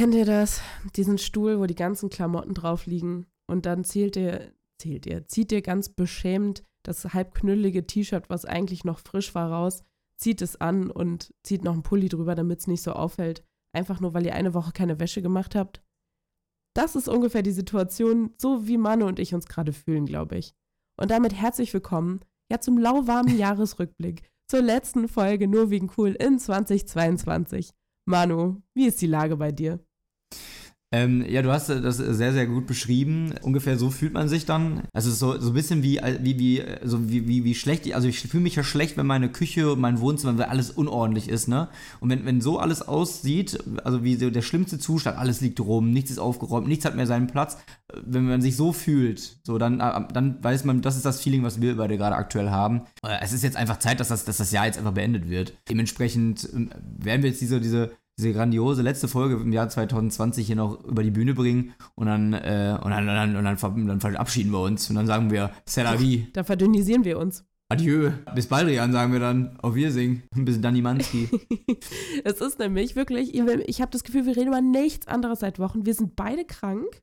Kennt ihr das? Diesen Stuhl, wo die ganzen Klamotten drauf liegen und dann zählt ihr, zählt ihr, zieht ihr ganz beschämt das halbknüllige T-Shirt, was eigentlich noch frisch war, raus, zieht es an und zieht noch einen Pulli drüber, damit es nicht so auffällt. Einfach nur, weil ihr eine Woche keine Wäsche gemacht habt. Das ist ungefähr die Situation, so wie Manu und ich uns gerade fühlen, glaube ich. Und damit herzlich willkommen, ja, zum lauwarmen Jahresrückblick, zur letzten Folge Nur wegen cool in 2022. Manu, wie ist die Lage bei dir? Ähm, ja, du hast das sehr, sehr gut beschrieben. Ungefähr so fühlt man sich dann. Also so, so ein bisschen wie, wie, wie, so wie, wie, wie schlecht. Also ich fühle mich ja schlecht, wenn meine Küche mein Wohnzimmer, wenn alles unordentlich ist, ne? Und wenn, wenn so alles aussieht, also wie so der schlimmste Zustand, alles liegt rum, nichts ist aufgeräumt, nichts hat mehr seinen Platz. Wenn man sich so fühlt, so dann, dann weiß man, das ist das Feeling, was wir beide gerade aktuell haben. Es ist jetzt einfach Zeit, dass das, dass das Jahr jetzt einfach beendet wird. Dementsprechend ähm, werden wir jetzt diese, diese diese grandiose letzte Folge im Jahr 2020 hier noch über die Bühne bringen und dann, äh, und dann, und dann, und dann, dann verabschieden wir uns und dann sagen wir C'est la vie. Da verdünnisieren wir uns. Adieu. Bis bald, Rian, sagen wir dann. Auf Wiedersehen. Bis Danny Manski. es ist nämlich wirklich, ich habe das Gefühl, wir reden über nichts anderes seit Wochen. Wir sind beide krank.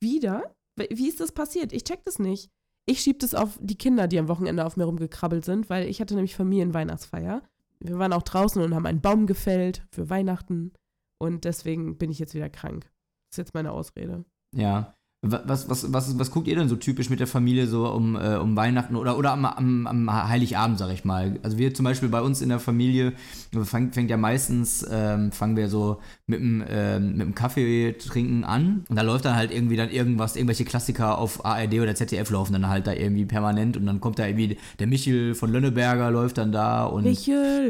Wieder. Wie ist das passiert? Ich check das nicht. Ich schieb das auf die Kinder, die am Wochenende auf mir rumgekrabbelt sind, weil ich hatte nämlich Familienweihnachtsfeier wir waren auch draußen und haben einen Baum gefällt für Weihnachten. Und deswegen bin ich jetzt wieder krank. Das ist jetzt meine Ausrede. Ja. Was, was, was, was guckt ihr denn so typisch mit der Familie so um, äh, um Weihnachten oder, oder am, am, am Heiligabend, sag ich mal? Also wir zum Beispiel bei uns in der Familie, fängt, fängt ja meistens, ähm, fangen wir so mit dem, ähm, mit dem Kaffee trinken an und da läuft dann halt irgendwie dann irgendwas, irgendwelche Klassiker auf ARD oder ZDF laufen dann halt da irgendwie permanent und dann kommt da irgendwie der Michel von Lönneberger läuft dann da und.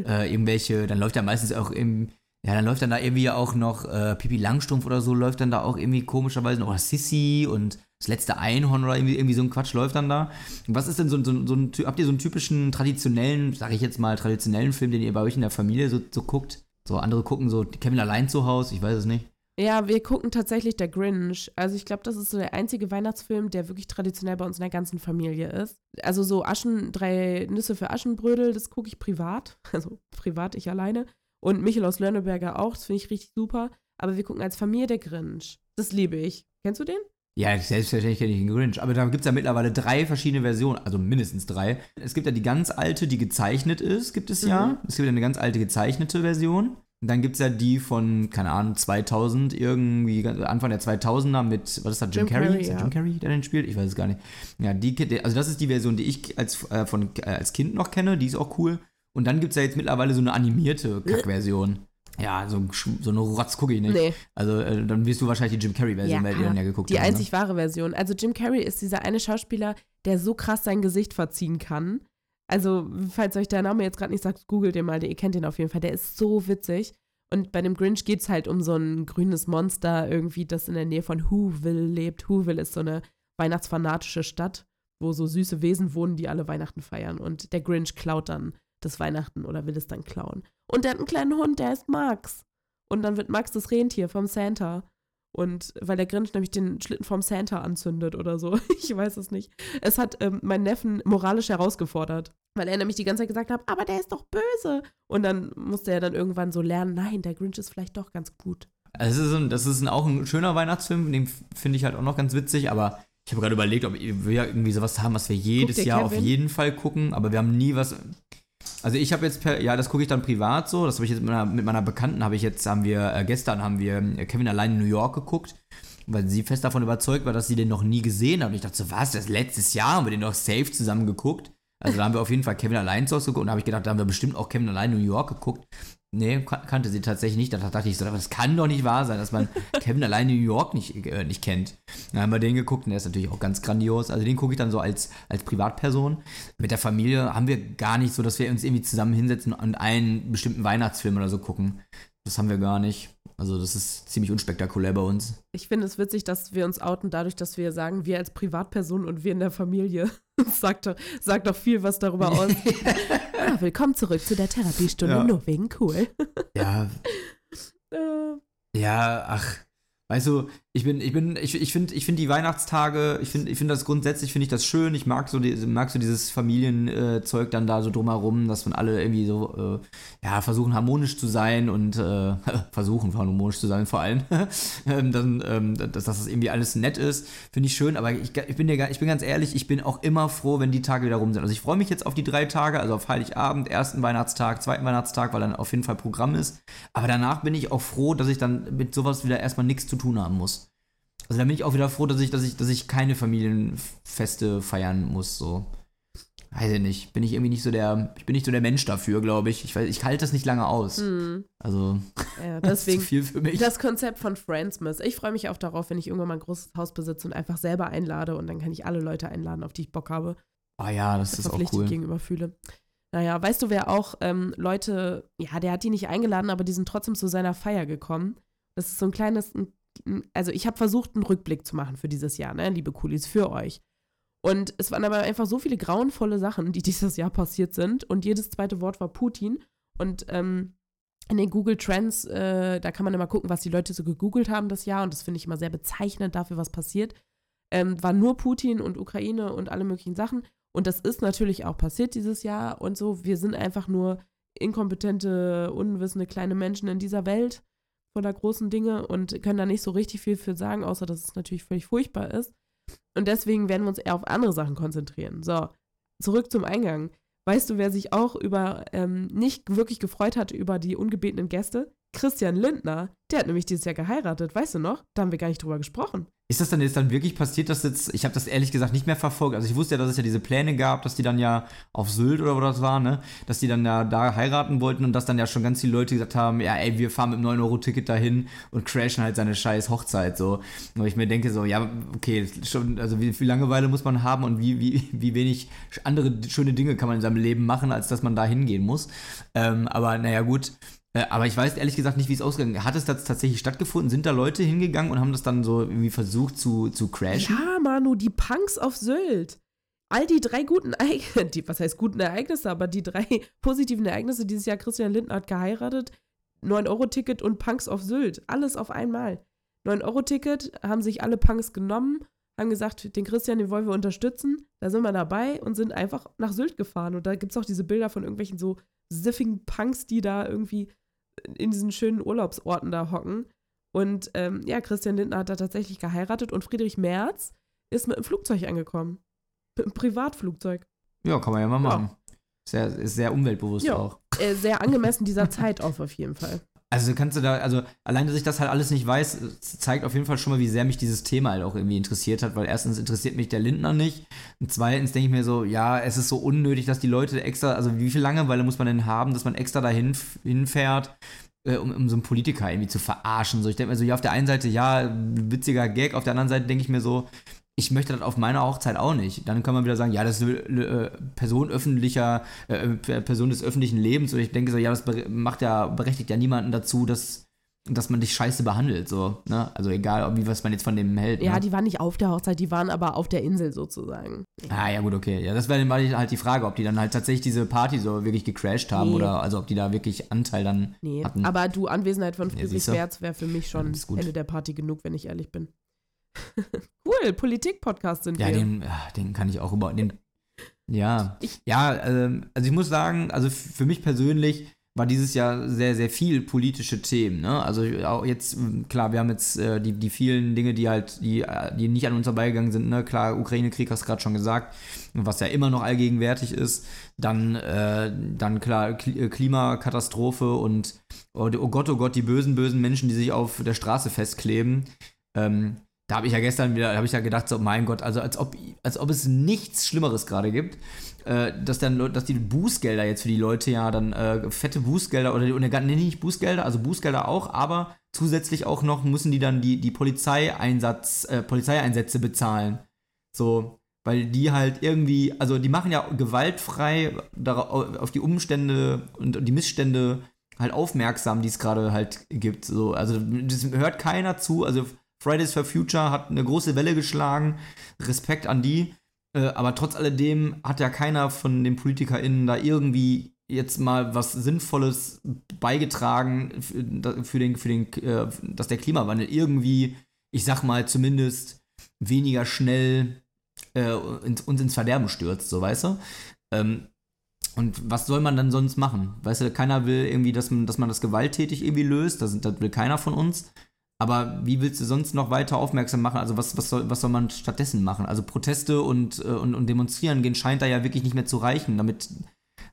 Äh, irgendwelche, dann läuft ja meistens auch im ja, dann läuft dann da irgendwie auch noch äh, Pipi Langstrumpf oder so, läuft dann da auch irgendwie komischerweise noch. Sissy und das letzte Einhorn oder irgendwie, irgendwie so ein Quatsch läuft dann da. Was ist denn so, so, so ein, habt ihr so einen typischen traditionellen, sag ich jetzt mal, traditionellen Film, den ihr bei euch in der Familie so, so guckt? So andere gucken so Kevin allein zu Hause, ich weiß es nicht. Ja, wir gucken tatsächlich der Grinch. Also ich glaube, das ist so der einzige Weihnachtsfilm, der wirklich traditionell bei uns in der ganzen Familie ist. Also so Aschen, drei Nüsse für Aschenbrödel, das gucke ich privat. Also privat, ich alleine. Und Michael aus Lörneberger auch, das finde ich richtig super. Aber wir gucken als Familie der Grinch. Das liebe ich. Kennst du den? Ja, selbstverständlich kenne ich den Grinch. Aber da gibt es ja mittlerweile drei verschiedene Versionen, also mindestens drei. Es gibt ja die ganz alte, die gezeichnet ist, gibt es ja. Mhm. Es gibt ja eine ganz alte gezeichnete Version. Und dann gibt es ja die von, keine Ahnung, 2000, irgendwie Anfang der 2000er mit, was ist das, Jim, Jim Carrey? Carrey ist das Jim Carrey, der den spielt? Ich weiß es gar nicht. Ja, die, also das ist die Version, die ich als, äh, von, äh, als Kind noch kenne, die ist auch cool. Und dann gibt es ja jetzt mittlerweile so eine animierte Kackversion. Ja, so, so eine Rotz gucke ich nicht. Nee. Also äh, dann wirst du wahrscheinlich die Jim Carrey-Version, ja, weil ihr dann ja geguckt Die haben, einzig ne? wahre Version. Also Jim Carrey ist dieser eine Schauspieler, der so krass sein Gesicht verziehen kann. Also, falls euch der Name jetzt gerade nicht sagt, googelt den mal, ihr kennt den auf jeden Fall. Der ist so witzig. Und bei dem Grinch geht es halt um so ein grünes Monster irgendwie, das in der Nähe von Whoville lebt. Whoville ist so eine weihnachtsfanatische Stadt, wo so süße Wesen wohnen, die alle Weihnachten feiern. Und der Grinch klaut dann das Weihnachten oder will es dann klauen. Und der hat einen kleinen Hund, der heißt Max. Und dann wird Max das Rentier vom Santa. Und weil der Grinch nämlich den Schlitten vom Santa anzündet oder so. Ich weiß es nicht. Es hat ähm, meinen Neffen moralisch herausgefordert. Weil er nämlich die ganze Zeit gesagt hat, aber der ist doch böse. Und dann musste er dann irgendwann so lernen, nein, der Grinch ist vielleicht doch ganz gut. Das ist, ein, das ist ein, auch ein schöner Weihnachtsfilm, den finde ich halt auch noch ganz witzig, aber ich habe gerade überlegt, ob wir irgendwie sowas haben, was wir jedes Jahr Kevin? auf jeden Fall gucken, aber wir haben nie was. Also ich habe jetzt per, ja, das gucke ich dann privat so. Das habe ich jetzt mit meiner, mit meiner Bekannten habe ich jetzt, haben wir, äh, gestern haben wir äh, Kevin allein in New York geguckt, weil sie fest davon überzeugt war, dass sie den noch nie gesehen hat. Und ich dachte so, was, das letztes Jahr haben wir den noch safe zusammen geguckt. Also da haben wir auf jeden Fall Kevin allein zu Hause geguckt und da habe ich gedacht, da haben wir bestimmt auch Kevin allein in New York geguckt. Nee, kannte sie tatsächlich nicht. Da dachte ich so, das kann doch nicht wahr sein, dass man Kevin allein in New York nicht, äh, nicht kennt. Dann haben wir den geguckt und der ist natürlich auch ganz grandios. Also den gucke ich dann so als, als Privatperson. Mit der Familie haben wir gar nicht so, dass wir uns irgendwie zusammen hinsetzen und einen bestimmten Weihnachtsfilm oder so gucken. Das haben wir gar nicht. Also das ist ziemlich unspektakulär bei uns. Ich finde es witzig, dass wir uns outen dadurch, dass wir sagen, wir als Privatperson und wir in der Familie. Sagt doch, sagt doch viel was darüber aus. ja, willkommen zurück zu der Therapiestunde, ja. nur wegen cool. ja. Äh. Ja, ach, weißt du, ich bin, ich bin, ich, ich finde, ich finde die Weihnachtstage, ich finde, ich finde das grundsätzlich, finde ich das schön. Ich mag so, die, mag so dieses Familienzeug dann da so drumherum, dass man alle irgendwie so, äh, ja, versuchen harmonisch zu sein und äh, versuchen harmonisch zu sein vor allem. ähm, dann, ähm, dass, dass das irgendwie alles nett ist, finde ich schön. Aber ich, ich bin dir, ich bin ganz ehrlich, ich bin auch immer froh, wenn die Tage wieder rum sind. Also ich freue mich jetzt auf die drei Tage, also auf Heiligabend, ersten Weihnachtstag, zweiten Weihnachtstag, weil dann auf jeden Fall Programm ist. Aber danach bin ich auch froh, dass ich dann mit sowas wieder erstmal nichts zu tun haben muss. Also da bin ich auch wieder froh, dass ich, dass ich, dass ich keine Familienfeste feiern muss. So. Weiß ich nicht. Bin ich irgendwie nicht so der, ich bin nicht so der Mensch dafür, glaube ich. Ich, weiß, ich halte das nicht lange aus. Hm. Also, ja, deswegen, das ist zu viel für mich. Das Konzept von Friendsmas. Ich freue mich auch darauf, wenn ich irgendwann mal ein großes Haus besitze und einfach selber einlade und dann kann ich alle Leute einladen, auf die ich Bock habe. Ah ja, das ist auch cool. gegenüber fühle. Naja, weißt du, wer auch ähm, Leute, ja, der hat die nicht eingeladen, aber die sind trotzdem zu seiner Feier gekommen. Das ist so ein kleines, ein also ich habe versucht, einen Rückblick zu machen für dieses Jahr, ne, liebe Coolies, für euch. Und es waren aber einfach so viele grauenvolle Sachen, die dieses Jahr passiert sind. Und jedes zweite Wort war Putin. Und ähm, in den Google Trends, äh, da kann man immer gucken, was die Leute so gegoogelt haben das Jahr. Und das finde ich immer sehr bezeichnend dafür, was passiert. Ähm, war nur Putin und Ukraine und alle möglichen Sachen. Und das ist natürlich auch passiert dieses Jahr und so. Wir sind einfach nur inkompetente, unwissende kleine Menschen in dieser Welt voller großen Dinge und können da nicht so richtig viel für sagen, außer dass es natürlich völlig furchtbar ist. Und deswegen werden wir uns eher auf andere Sachen konzentrieren. So, zurück zum Eingang. Weißt du, wer sich auch über ähm, nicht wirklich gefreut hat über die ungebetenen Gäste? Christian Lindner. Der hat nämlich dieses Jahr geheiratet, weißt du noch? Da haben wir gar nicht drüber gesprochen. Ist das dann jetzt dann wirklich passiert, dass jetzt, ich habe das ehrlich gesagt nicht mehr verfolgt. Also ich wusste ja, dass es ja diese Pläne gab, dass die dann ja auf Sylt oder wo das war, ne, dass die dann ja da heiraten wollten und dass dann ja schon ganz viele Leute gesagt haben, ja, ey, wir fahren mit einem 9-Euro-Ticket dahin und crashen halt seine scheiß Hochzeit, so. Und ich mir denke so, ja, okay, schon, also wie viel Langeweile muss man haben und wie, wie, wie wenig andere schöne Dinge kann man in seinem Leben machen, als dass man da hingehen muss. Ähm, aber naja, gut, aber ich weiß ehrlich gesagt nicht, wie es ausgegangen ist. Hat es tatsächlich stattgefunden? Sind da Leute hingegangen und haben das dann so irgendwie versucht zu, zu crashen? Ja, Manu, die Punks auf Sylt. All die drei guten Ereignisse, was heißt guten Ereignisse, aber die drei positiven Ereignisse dieses Jahr, Christian Lindner hat geheiratet, 9-Euro-Ticket und Punks auf Sylt. Alles auf einmal. 9-Euro-Ticket haben sich alle Punks genommen, haben gesagt, den Christian, den wollen wir unterstützen. Da sind wir dabei und sind einfach nach Sylt gefahren. Und da gibt es auch diese Bilder von irgendwelchen so siffigen Punks, die da irgendwie in diesen schönen Urlaubsorten da hocken. Und ähm, ja, Christian Lindner hat da tatsächlich geheiratet und Friedrich Merz ist mit einem Flugzeug angekommen. Mit einem Privatflugzeug. Ja, kann man ja mal machen. Ja. Sehr, ist sehr umweltbewusst ja. auch. Äh, sehr angemessen dieser Zeit auf, auf jeden Fall. Also kannst du da, also allein, dass ich das halt alles nicht weiß, zeigt auf jeden Fall schon mal, wie sehr mich dieses Thema halt auch irgendwie interessiert hat, weil erstens interessiert mich der Lindner nicht und zweitens denke ich mir so, ja, es ist so unnötig, dass die Leute extra, also wie viel Langeweile muss man denn haben, dass man extra dahin hinfährt, äh, um, um so einen Politiker irgendwie zu verarschen. So, ich denke mir so, ja, auf der einen Seite, ja, witziger Gag, auf der anderen Seite denke ich mir so, ich möchte das auf meiner Hochzeit auch nicht. Dann kann man wieder sagen, ja, das ist äh, Person öffentlicher, äh, Person des öffentlichen Lebens. Und ich denke so, ja, das macht ja, berechtigt ja niemanden dazu, dass, dass man dich scheiße behandelt. So, ne? Also egal, wie was man jetzt von dem hält. Ja, ne? die waren nicht auf der Hochzeit, die waren aber auf der Insel sozusagen. Ah, ja, gut, okay. Ja, das wäre halt die Frage, ob die dann halt tatsächlich diese Party so wirklich gecrashed haben nee. oder also ob die da wirklich Anteil dann nee. hatten. Aber du, Anwesenheit von Friedrich ja, Merz wäre für mich schon Ende der Party genug, wenn ich ehrlich bin. cool, Politik-Podcast sind ja, wir. Den, den kann ich auch über. Den, ja, ich, ja, ähm, also ich muss sagen, also für mich persönlich war dieses Jahr sehr, sehr viel politische Themen. Ne? Also auch jetzt, klar, wir haben jetzt äh, die, die vielen Dinge, die halt, die, die nicht an uns vorbeigegangen sind. Ne? Klar, Ukraine-Krieg hast du gerade schon gesagt, was ja immer noch allgegenwärtig ist. Dann, äh, dann klar, äh, Klimakatastrophe und oh, oh Gott, oh Gott, die bösen, bösen Menschen, die sich auf der Straße festkleben. Ähm, da habe ich ja gestern wieder, habe ich ja gedacht, so, mein Gott, also als ob, als ob es nichts Schlimmeres gerade gibt, äh, dass dann, dass die Bußgelder jetzt für die Leute ja dann äh, fette Bußgelder oder, oder nee, nicht Bußgelder, also Bußgelder auch, aber zusätzlich auch noch müssen die dann die, die Polizeieinsatz, äh, Polizeieinsätze bezahlen. So, weil die halt irgendwie, also die machen ja gewaltfrei auf die Umstände und die Missstände halt aufmerksam, die es gerade halt gibt. So, also das hört keiner zu, also Fridays for Future hat eine große Welle geschlagen. Respekt an die. Äh, aber trotz alledem hat ja keiner von den PolitikerInnen da irgendwie jetzt mal was Sinnvolles beigetragen für, den, für den, äh, dass der Klimawandel irgendwie ich sag mal, zumindest weniger schnell äh, uns ins Verderben stürzt, so weißt du? Ähm, und was soll man dann sonst machen? Weißt du, keiner will irgendwie, dass man, dass man das gewalttätig irgendwie löst, das, das will keiner von uns. Aber wie willst du sonst noch weiter aufmerksam machen? Also was, was, soll, was soll man stattdessen machen? Also Proteste und, äh, und, und Demonstrieren gehen scheint da ja wirklich nicht mehr zu reichen. Damit,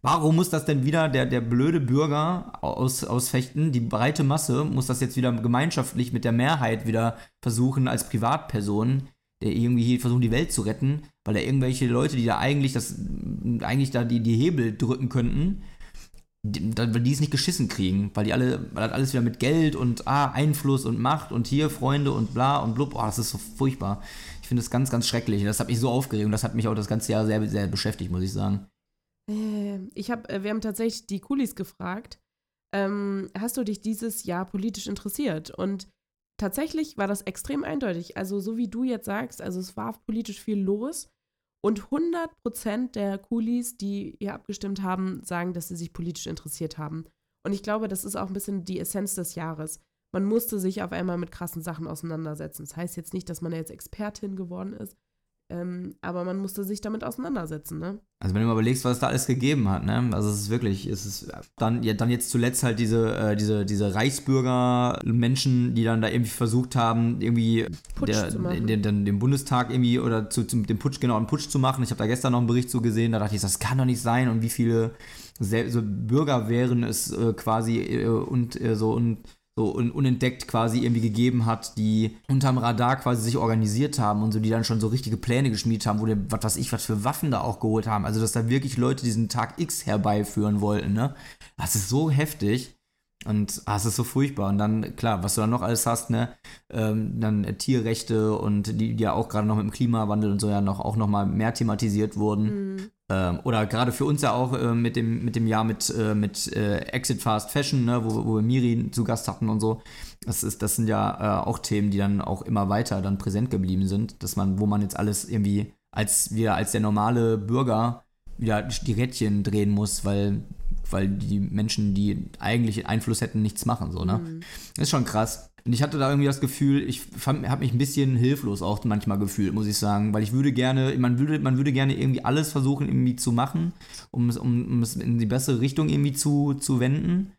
warum muss das denn wieder der, der blöde Bürger aus, ausfechten? Die breite Masse muss das jetzt wieder gemeinschaftlich mit der Mehrheit wieder versuchen als Privatperson der irgendwie hier versucht, die Welt zu retten, weil da irgendwelche Leute, die da eigentlich das, eigentlich da die, die Hebel drücken könnten, die, die es nicht geschissen kriegen, weil die alle, weil das alles wieder mit Geld und ah, Einfluss und Macht und hier Freunde und bla und blub, oh, das ist so furchtbar. Ich finde das ganz, ganz schrecklich. Das hat mich so aufgeregt und das hat mich auch das ganze Jahr sehr, sehr beschäftigt, muss ich sagen. Äh, ich habe, äh, wir haben tatsächlich die Kulis gefragt, ähm, hast du dich dieses Jahr politisch interessiert? Und tatsächlich war das extrem eindeutig. Also so wie du jetzt sagst, also es war politisch viel los. Und 100 Prozent der Coolies, die hier abgestimmt haben, sagen, dass sie sich politisch interessiert haben. Und ich glaube, das ist auch ein bisschen die Essenz des Jahres. Man musste sich auf einmal mit krassen Sachen auseinandersetzen. Das heißt jetzt nicht, dass man jetzt Expertin geworden ist, ähm, aber man musste sich damit auseinandersetzen, ne? Also wenn du mal überlegst, was es da alles gegeben hat, ne? Also es ist wirklich, es ist dann, ja, dann jetzt zuletzt halt diese, äh, diese, diese Reichsbürger-Menschen, die dann da irgendwie versucht haben, irgendwie der, den, den, den, Bundestag irgendwie oder zu, zu, dem Putsch, genau, einen Putsch zu machen. Ich habe da gestern noch einen Bericht zu gesehen, da dachte ich, das kann doch nicht sein und wie viele so Bürger wären es äh, quasi äh, und äh, so und so un unentdeckt quasi irgendwie gegeben hat, die unterm Radar quasi sich organisiert haben und so, die dann schon so richtige Pläne geschmiedet haben, wo die, was weiß ich, was für Waffen da auch geholt haben. Also, dass da wirklich Leute diesen Tag X herbeiführen wollten, ne? Das ist so heftig. Und ah, es ist so furchtbar. Und dann, klar, was du dann noch alles hast, ne, ähm, dann äh, Tierrechte und die, die ja auch gerade noch mit dem Klimawandel und so ja noch auch noch mal mehr thematisiert wurden. Mhm. Ähm, oder gerade für uns ja auch äh, mit, dem, mit dem Jahr mit, äh, mit äh, Exit Fast Fashion, ne, wo, wo wir Miri zu Gast hatten und so. Das, ist, das sind ja äh, auch Themen, die dann auch immer weiter dann präsent geblieben sind, dass man, wo man jetzt alles irgendwie als wir als der normale Bürger wieder die Rädchen drehen muss, weil, weil die Menschen, die eigentlich Einfluss hätten, nichts machen. So, ne? Mhm. Das ist schon krass. Und ich hatte da irgendwie das Gefühl, ich habe mich ein bisschen hilflos auch manchmal gefühlt, muss ich sagen, weil ich würde gerne, man würde, man würde gerne irgendwie alles versuchen irgendwie zu machen, um es, um, um es in die bessere Richtung irgendwie zu, zu wenden.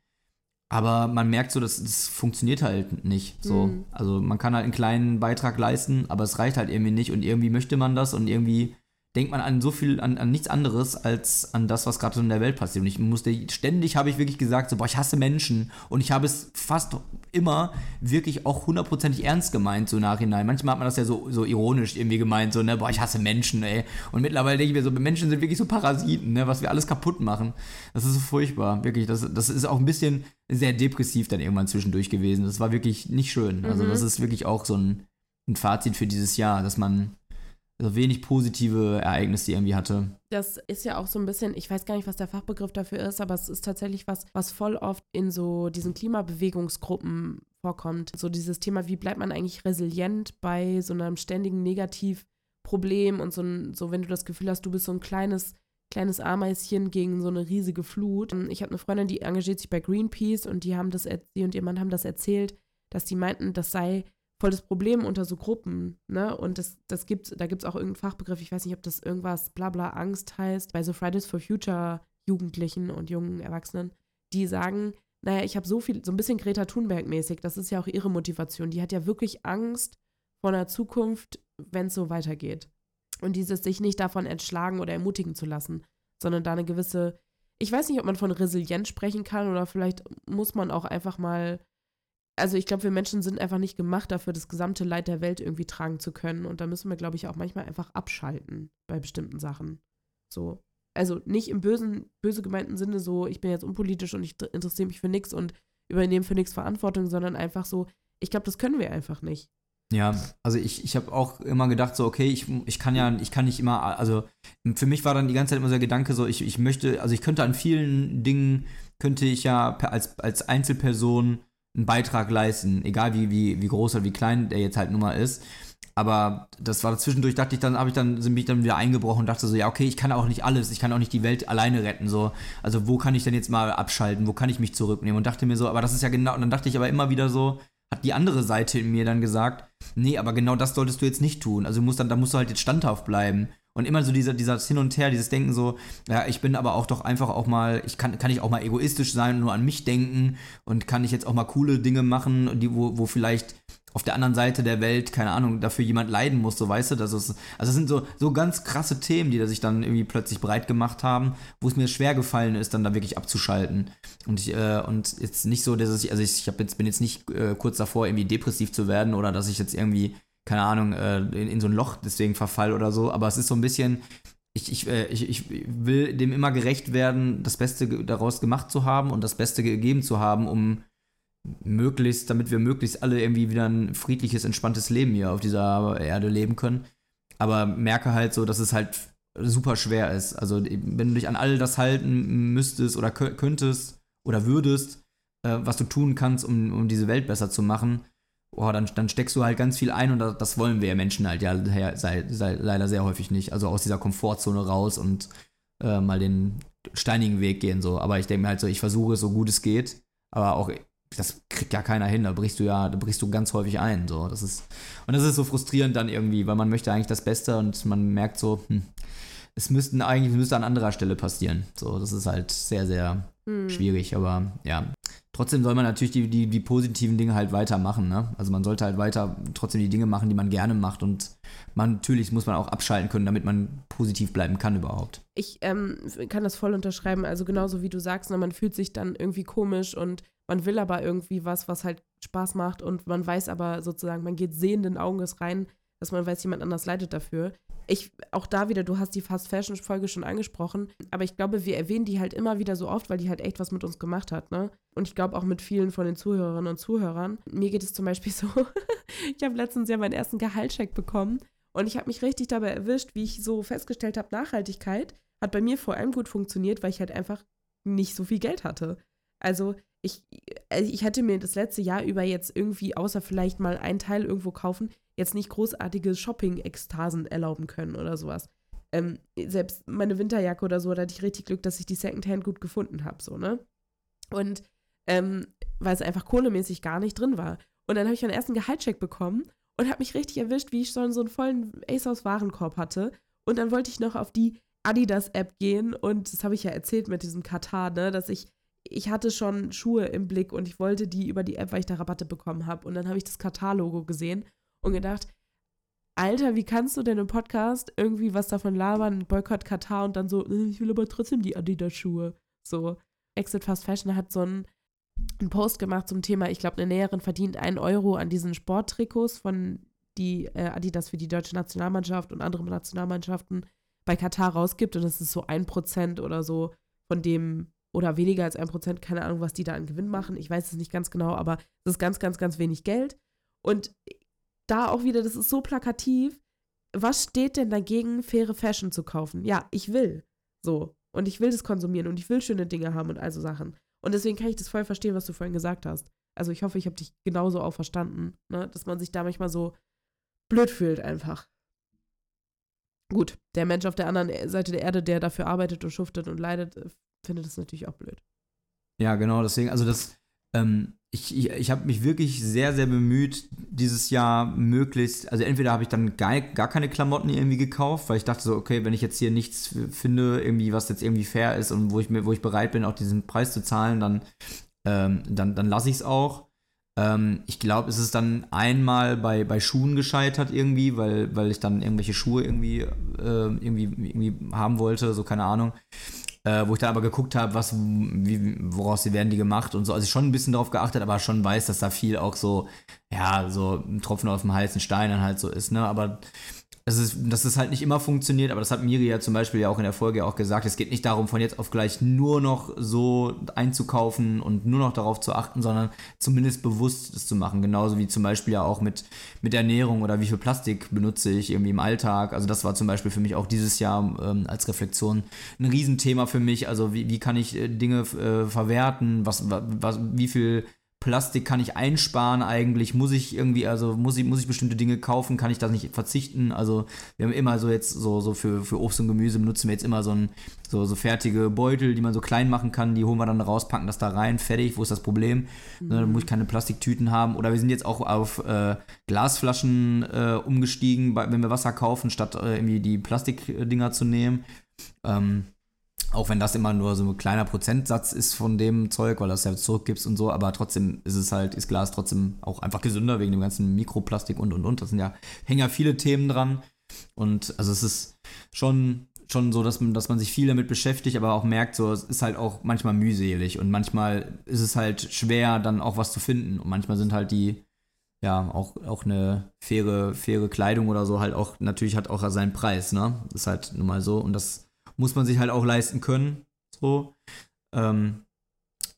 Aber man merkt so, dass das funktioniert halt nicht. So. Mhm. Also man kann halt einen kleinen Beitrag leisten, aber es reicht halt irgendwie nicht und irgendwie möchte man das und irgendwie denkt man an so viel, an, an nichts anderes als an das, was gerade so in der Welt passiert. Und ich musste, ständig habe ich wirklich gesagt, so, boah, ich hasse Menschen. Und ich habe es fast immer wirklich auch hundertprozentig ernst gemeint, so nachhinein. Manchmal hat man das ja so, so ironisch irgendwie gemeint, so, ne, boah, ich hasse Menschen, ey. Und mittlerweile denke ich mir so, Menschen sind wirklich so Parasiten, ne, was wir alles kaputt machen. Das ist so furchtbar, wirklich. Das, das ist auch ein bisschen sehr depressiv dann irgendwann zwischendurch gewesen. Das war wirklich nicht schön. Also, mhm. das ist wirklich auch so ein, ein Fazit für dieses Jahr, dass man also wenig positive Ereignisse die irgendwie hatte. Das ist ja auch so ein bisschen, ich weiß gar nicht, was der Fachbegriff dafür ist, aber es ist tatsächlich was, was voll oft in so diesen Klimabewegungsgruppen vorkommt. So dieses Thema, wie bleibt man eigentlich resilient bei so einem ständigen Negativproblem und so, ein, so wenn du das Gefühl hast, du bist so ein kleines kleines Ameischen gegen so eine riesige Flut. Ich habe eine Freundin, die engagiert sich bei Greenpeace und die haben das, sie und ihr Mann haben das erzählt, dass die meinten, das sei voll das Problem unter so Gruppen, ne? Und das, das gibt, da gibt es auch irgendeinen Fachbegriff, ich weiß nicht, ob das irgendwas Blabla Angst heißt, bei so Fridays for Future Jugendlichen und jungen Erwachsenen, die sagen, naja, ich habe so viel, so ein bisschen Greta Thunberg-mäßig, das ist ja auch ihre Motivation. Die hat ja wirklich Angst vor einer Zukunft, wenn es so weitergeht. Und dieses sich nicht davon entschlagen oder ermutigen zu lassen, sondern da eine gewisse, ich weiß nicht, ob man von Resilienz sprechen kann oder vielleicht muss man auch einfach mal also ich glaube, wir Menschen sind einfach nicht gemacht dafür, das gesamte Leid der Welt irgendwie tragen zu können. Und da müssen wir, glaube ich, auch manchmal einfach abschalten bei bestimmten Sachen. So. Also nicht im bösen, böse gemeinten Sinne so, ich bin jetzt unpolitisch und ich interessiere mich für nichts und übernehme für nichts Verantwortung, sondern einfach so, ich glaube, das können wir einfach nicht. Ja, also ich, ich habe auch immer gedacht, so, okay, ich, ich kann ja, ich kann nicht immer, also für mich war dann die ganze Zeit immer so der Gedanke, so, ich, ich möchte, also ich könnte an vielen Dingen, könnte ich ja als, als Einzelperson einen Beitrag leisten, egal wie, wie, wie groß oder wie klein der jetzt halt nun mal ist. Aber das war zwischendurch, dachte ich dann, habe ich dann, sind mich dann wieder eingebrochen und dachte so, ja, okay, ich kann auch nicht alles, ich kann auch nicht die Welt alleine retten, so. Also wo kann ich denn jetzt mal abschalten, wo kann ich mich zurücknehmen? Und dachte mir so, aber das ist ja genau, und dann dachte ich aber immer wieder so, hat die andere Seite in mir dann gesagt, nee, aber genau das solltest du jetzt nicht tun. Also musst dann, da musst du halt jetzt standhaft bleiben. Und immer so dieser, dieser Hin und Her, dieses Denken so, ja, ich bin aber auch doch einfach auch mal, ich kann, kann ich auch mal egoistisch sein und nur an mich denken und kann ich jetzt auch mal coole Dinge machen, die, wo, wo vielleicht auf der anderen Seite der Welt, keine Ahnung, dafür jemand leiden muss, so weißt du, das ist, also es sind so, so ganz krasse Themen, die da sich dann irgendwie plötzlich breit gemacht haben, wo es mir schwer gefallen ist, dann da wirklich abzuschalten. Und ich, äh, und jetzt nicht so, dass ich, also ich, ich hab jetzt, bin jetzt nicht äh, kurz davor, irgendwie depressiv zu werden oder dass ich jetzt irgendwie, keine Ahnung, äh, in, in so ein Loch deswegen verfall oder so, aber es ist so ein bisschen, ich, ich, äh, ich, ich will dem immer gerecht werden, das Beste daraus gemacht zu haben und das Beste gegeben zu haben, um möglichst, damit wir möglichst alle irgendwie wieder ein friedliches, entspanntes Leben hier auf dieser Erde leben können. Aber merke halt so, dass es halt super schwer ist. Also, wenn du dich an all das halten müsstest oder könntest oder würdest, äh, was du tun kannst, um, um diese Welt besser zu machen, oh, dann, dann steckst du halt ganz viel ein und das, das wollen wir Menschen halt ja sei, sei, leider sehr häufig nicht. Also aus dieser Komfortzone raus und äh, mal den steinigen Weg gehen so. Aber ich denke mir halt so, ich versuche es so gut es geht, aber auch das kriegt ja keiner hin, da brichst du ja, da brichst du ganz häufig ein. So. Das ist, und das ist so frustrierend dann irgendwie, weil man möchte eigentlich das Beste und man merkt so, hm, es müssten eigentlich, es müsste an anderer Stelle passieren. So, das ist halt sehr, sehr hm. schwierig, aber ja. Trotzdem soll man natürlich die, die, die positiven Dinge halt weitermachen, ne? Also man sollte halt weiter trotzdem die Dinge machen, die man gerne macht und man, natürlich muss man auch abschalten können, damit man positiv bleiben kann überhaupt. Ich ähm, kann das voll unterschreiben, also genauso wie du sagst, ne, man fühlt sich dann irgendwie komisch und man will aber irgendwie was, was halt Spaß macht und man weiß aber sozusagen, man geht sehenden Auges rein, dass man weiß, jemand anders leidet dafür. Ich, auch da wieder, du hast die Fast Fashion Folge schon angesprochen, aber ich glaube, wir erwähnen die halt immer wieder so oft, weil die halt echt was mit uns gemacht hat, ne? Und ich glaube auch mit vielen von den Zuhörerinnen und Zuhörern. Mir geht es zum Beispiel so, ich habe letztens ja meinen ersten Gehaltscheck bekommen und ich habe mich richtig dabei erwischt, wie ich so festgestellt habe, Nachhaltigkeit hat bei mir vor allem gut funktioniert, weil ich halt einfach nicht so viel Geld hatte. Also ich, also ich hätte mir das letzte Jahr über jetzt irgendwie, außer vielleicht mal ein Teil irgendwo kaufen, jetzt nicht großartige Shopping-Ekstasen erlauben können oder sowas. Ähm, selbst meine Winterjacke oder so, da hatte ich richtig Glück, dass ich die Secondhand gut gefunden habe, so, ne? Und ähm, weil es einfach kohlemäßig gar nicht drin war. Und dann habe ich meinen ersten Gehaltscheck bekommen und habe mich richtig erwischt, wie ich schon so einen vollen ASOS-Warenkorb hatte. Und dann wollte ich noch auf die Adidas-App gehen und das habe ich ja erzählt mit diesem Katar, ne, dass ich ich hatte schon Schuhe im Blick und ich wollte die über die App, weil ich da Rabatte bekommen habe. Und dann habe ich das Katar-Logo gesehen und gedacht, Alter, wie kannst du denn im Podcast irgendwie was davon labern, Boykott Katar und dann so, äh, ich will aber trotzdem die Adidas-Schuhe. So, Exit Fast Fashion hat so einen, einen Post gemacht zum Thema, ich glaube, eine Näherin verdient einen Euro an diesen Sporttrikots von die äh, Adidas für die deutsche Nationalmannschaft und andere Nationalmannschaften bei Katar rausgibt und das ist so ein Prozent oder so von dem oder weniger als ein Prozent, keine Ahnung, was die da an Gewinn machen. Ich weiß es nicht ganz genau, aber es ist ganz, ganz, ganz wenig Geld. Und da auch wieder, das ist so plakativ. Was steht denn dagegen, faire Fashion zu kaufen? Ja, ich will. So. Und ich will das konsumieren und ich will schöne Dinge haben und also Sachen. Und deswegen kann ich das voll verstehen, was du vorhin gesagt hast. Also ich hoffe, ich habe dich genauso auch verstanden, ne? dass man sich da manchmal so blöd fühlt einfach. Gut, der Mensch auf der anderen Seite der Erde, der dafür arbeitet und schuftet und leidet, finde das natürlich auch blöd. Ja, genau, deswegen, also das, ähm, ich, ich, ich habe mich wirklich sehr, sehr bemüht, dieses Jahr möglichst, also entweder habe ich dann gar, gar keine Klamotten irgendwie gekauft, weil ich dachte so, okay, wenn ich jetzt hier nichts finde, irgendwie, was jetzt irgendwie fair ist und wo ich mir, wo ich bereit bin, auch diesen Preis zu zahlen, dann, ähm, dann, dann lasse ich es auch. Ähm, ich glaube, es ist dann einmal bei, bei Schuhen gescheitert irgendwie, weil, weil ich dann irgendwelche Schuhe irgendwie, äh, irgendwie, irgendwie haben wollte, so keine Ahnung äh, wo ich dann aber geguckt habe, was, wie, woraus sie werden die gemacht und so. Also ich schon ein bisschen darauf geachtet, aber schon weiß, dass da viel auch so, ja, so ein Tropfen auf dem heißen Stein dann halt so ist, ne? Aber das ist, dass es halt nicht immer funktioniert, aber das hat Miri ja zum Beispiel ja auch in der Folge auch gesagt. Es geht nicht darum, von jetzt auf gleich nur noch so einzukaufen und nur noch darauf zu achten, sondern zumindest bewusst das zu machen. Genauso wie zum Beispiel ja auch mit, mit Ernährung oder wie viel Plastik benutze ich irgendwie im Alltag. Also das war zum Beispiel für mich auch dieses Jahr ähm, als Reflexion ein Riesenthema für mich. Also wie, wie kann ich äh, Dinge äh, verwerten? Was, was, wie viel Plastik kann ich einsparen eigentlich? Muss ich irgendwie, also muss ich, muss ich bestimmte Dinge kaufen? Kann ich das nicht verzichten? Also wir haben immer so jetzt so, so für, für Obst und Gemüse benutzen wir jetzt immer so, ein, so, so fertige Beutel, die man so klein machen kann. Die holen wir dann raus, packen das da rein, fertig. Wo ist das Problem? Mhm. Ne, dann muss ich keine Plastiktüten haben. Oder wir sind jetzt auch auf äh, Glasflaschen äh, umgestiegen, wenn wir Wasser kaufen, statt äh, irgendwie die Plastikdinger zu nehmen. Ähm, auch wenn das immer nur so ein kleiner Prozentsatz ist von dem Zeug, weil das ja zurückgibst und so, aber trotzdem ist es halt, ist Glas trotzdem auch einfach gesünder wegen dem ganzen Mikroplastik und und und. Das sind ja, hängen ja viele Themen dran. Und also es ist schon, schon so, dass man, dass man sich viel damit beschäftigt, aber auch merkt, so, es ist halt auch manchmal mühselig und manchmal ist es halt schwer, dann auch was zu finden. Und manchmal sind halt die, ja, auch, auch eine faire, faire Kleidung oder so halt auch, natürlich hat auch seinen Preis, ne? Ist halt nun mal so. Und das muss man sich halt auch leisten können. So. Ähm,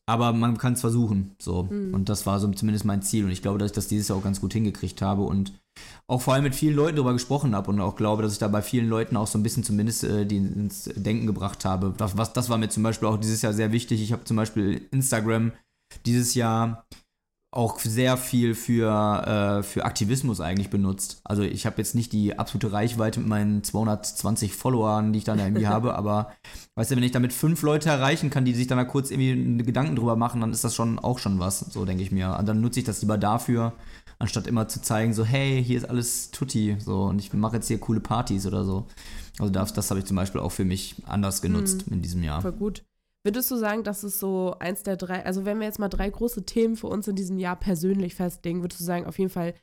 aber man kann es versuchen. So. Mhm. Und das war so zumindest mein Ziel. Und ich glaube, dass ich das dieses Jahr auch ganz gut hingekriegt habe und auch vor allem mit vielen Leuten darüber gesprochen habe und auch glaube, dass ich da bei vielen Leuten auch so ein bisschen zumindest äh, die ins Denken gebracht habe. Das, was, das war mir zum Beispiel auch dieses Jahr sehr wichtig. Ich habe zum Beispiel Instagram dieses Jahr auch sehr viel für, äh, für Aktivismus eigentlich benutzt. Also ich habe jetzt nicht die absolute Reichweite mit meinen 220 Followern, die ich dann irgendwie habe, aber weißt du, wenn ich damit fünf Leute erreichen kann, die sich dann da kurz irgendwie Gedanken drüber machen, dann ist das schon auch schon was, so denke ich mir. Und dann nutze ich das lieber dafür, anstatt immer zu zeigen, so hey, hier ist alles tutti, so und ich mache jetzt hier coole Partys oder so. Also das, das habe ich zum Beispiel auch für mich anders genutzt mhm. in diesem Jahr. Voll gut. Würdest du sagen, dass es so eins der drei, also wenn wir jetzt mal drei große Themen für uns in diesem Jahr persönlich festlegen, würdest du sagen, auf jeden Fall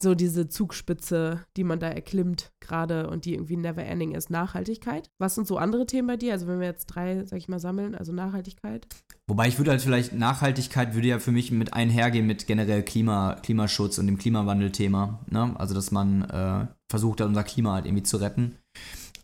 so diese Zugspitze, die man da erklimmt gerade und die irgendwie never ending ist, Nachhaltigkeit. Was sind so andere Themen bei dir? Also wenn wir jetzt drei, sag ich mal, sammeln, also Nachhaltigkeit. Wobei ich würde halt vielleicht, Nachhaltigkeit würde ja für mich mit einhergehen mit generell Klima, Klimaschutz und dem Klimawandel-Thema. Ne? Also dass man äh, versucht unser Klima halt irgendwie zu retten.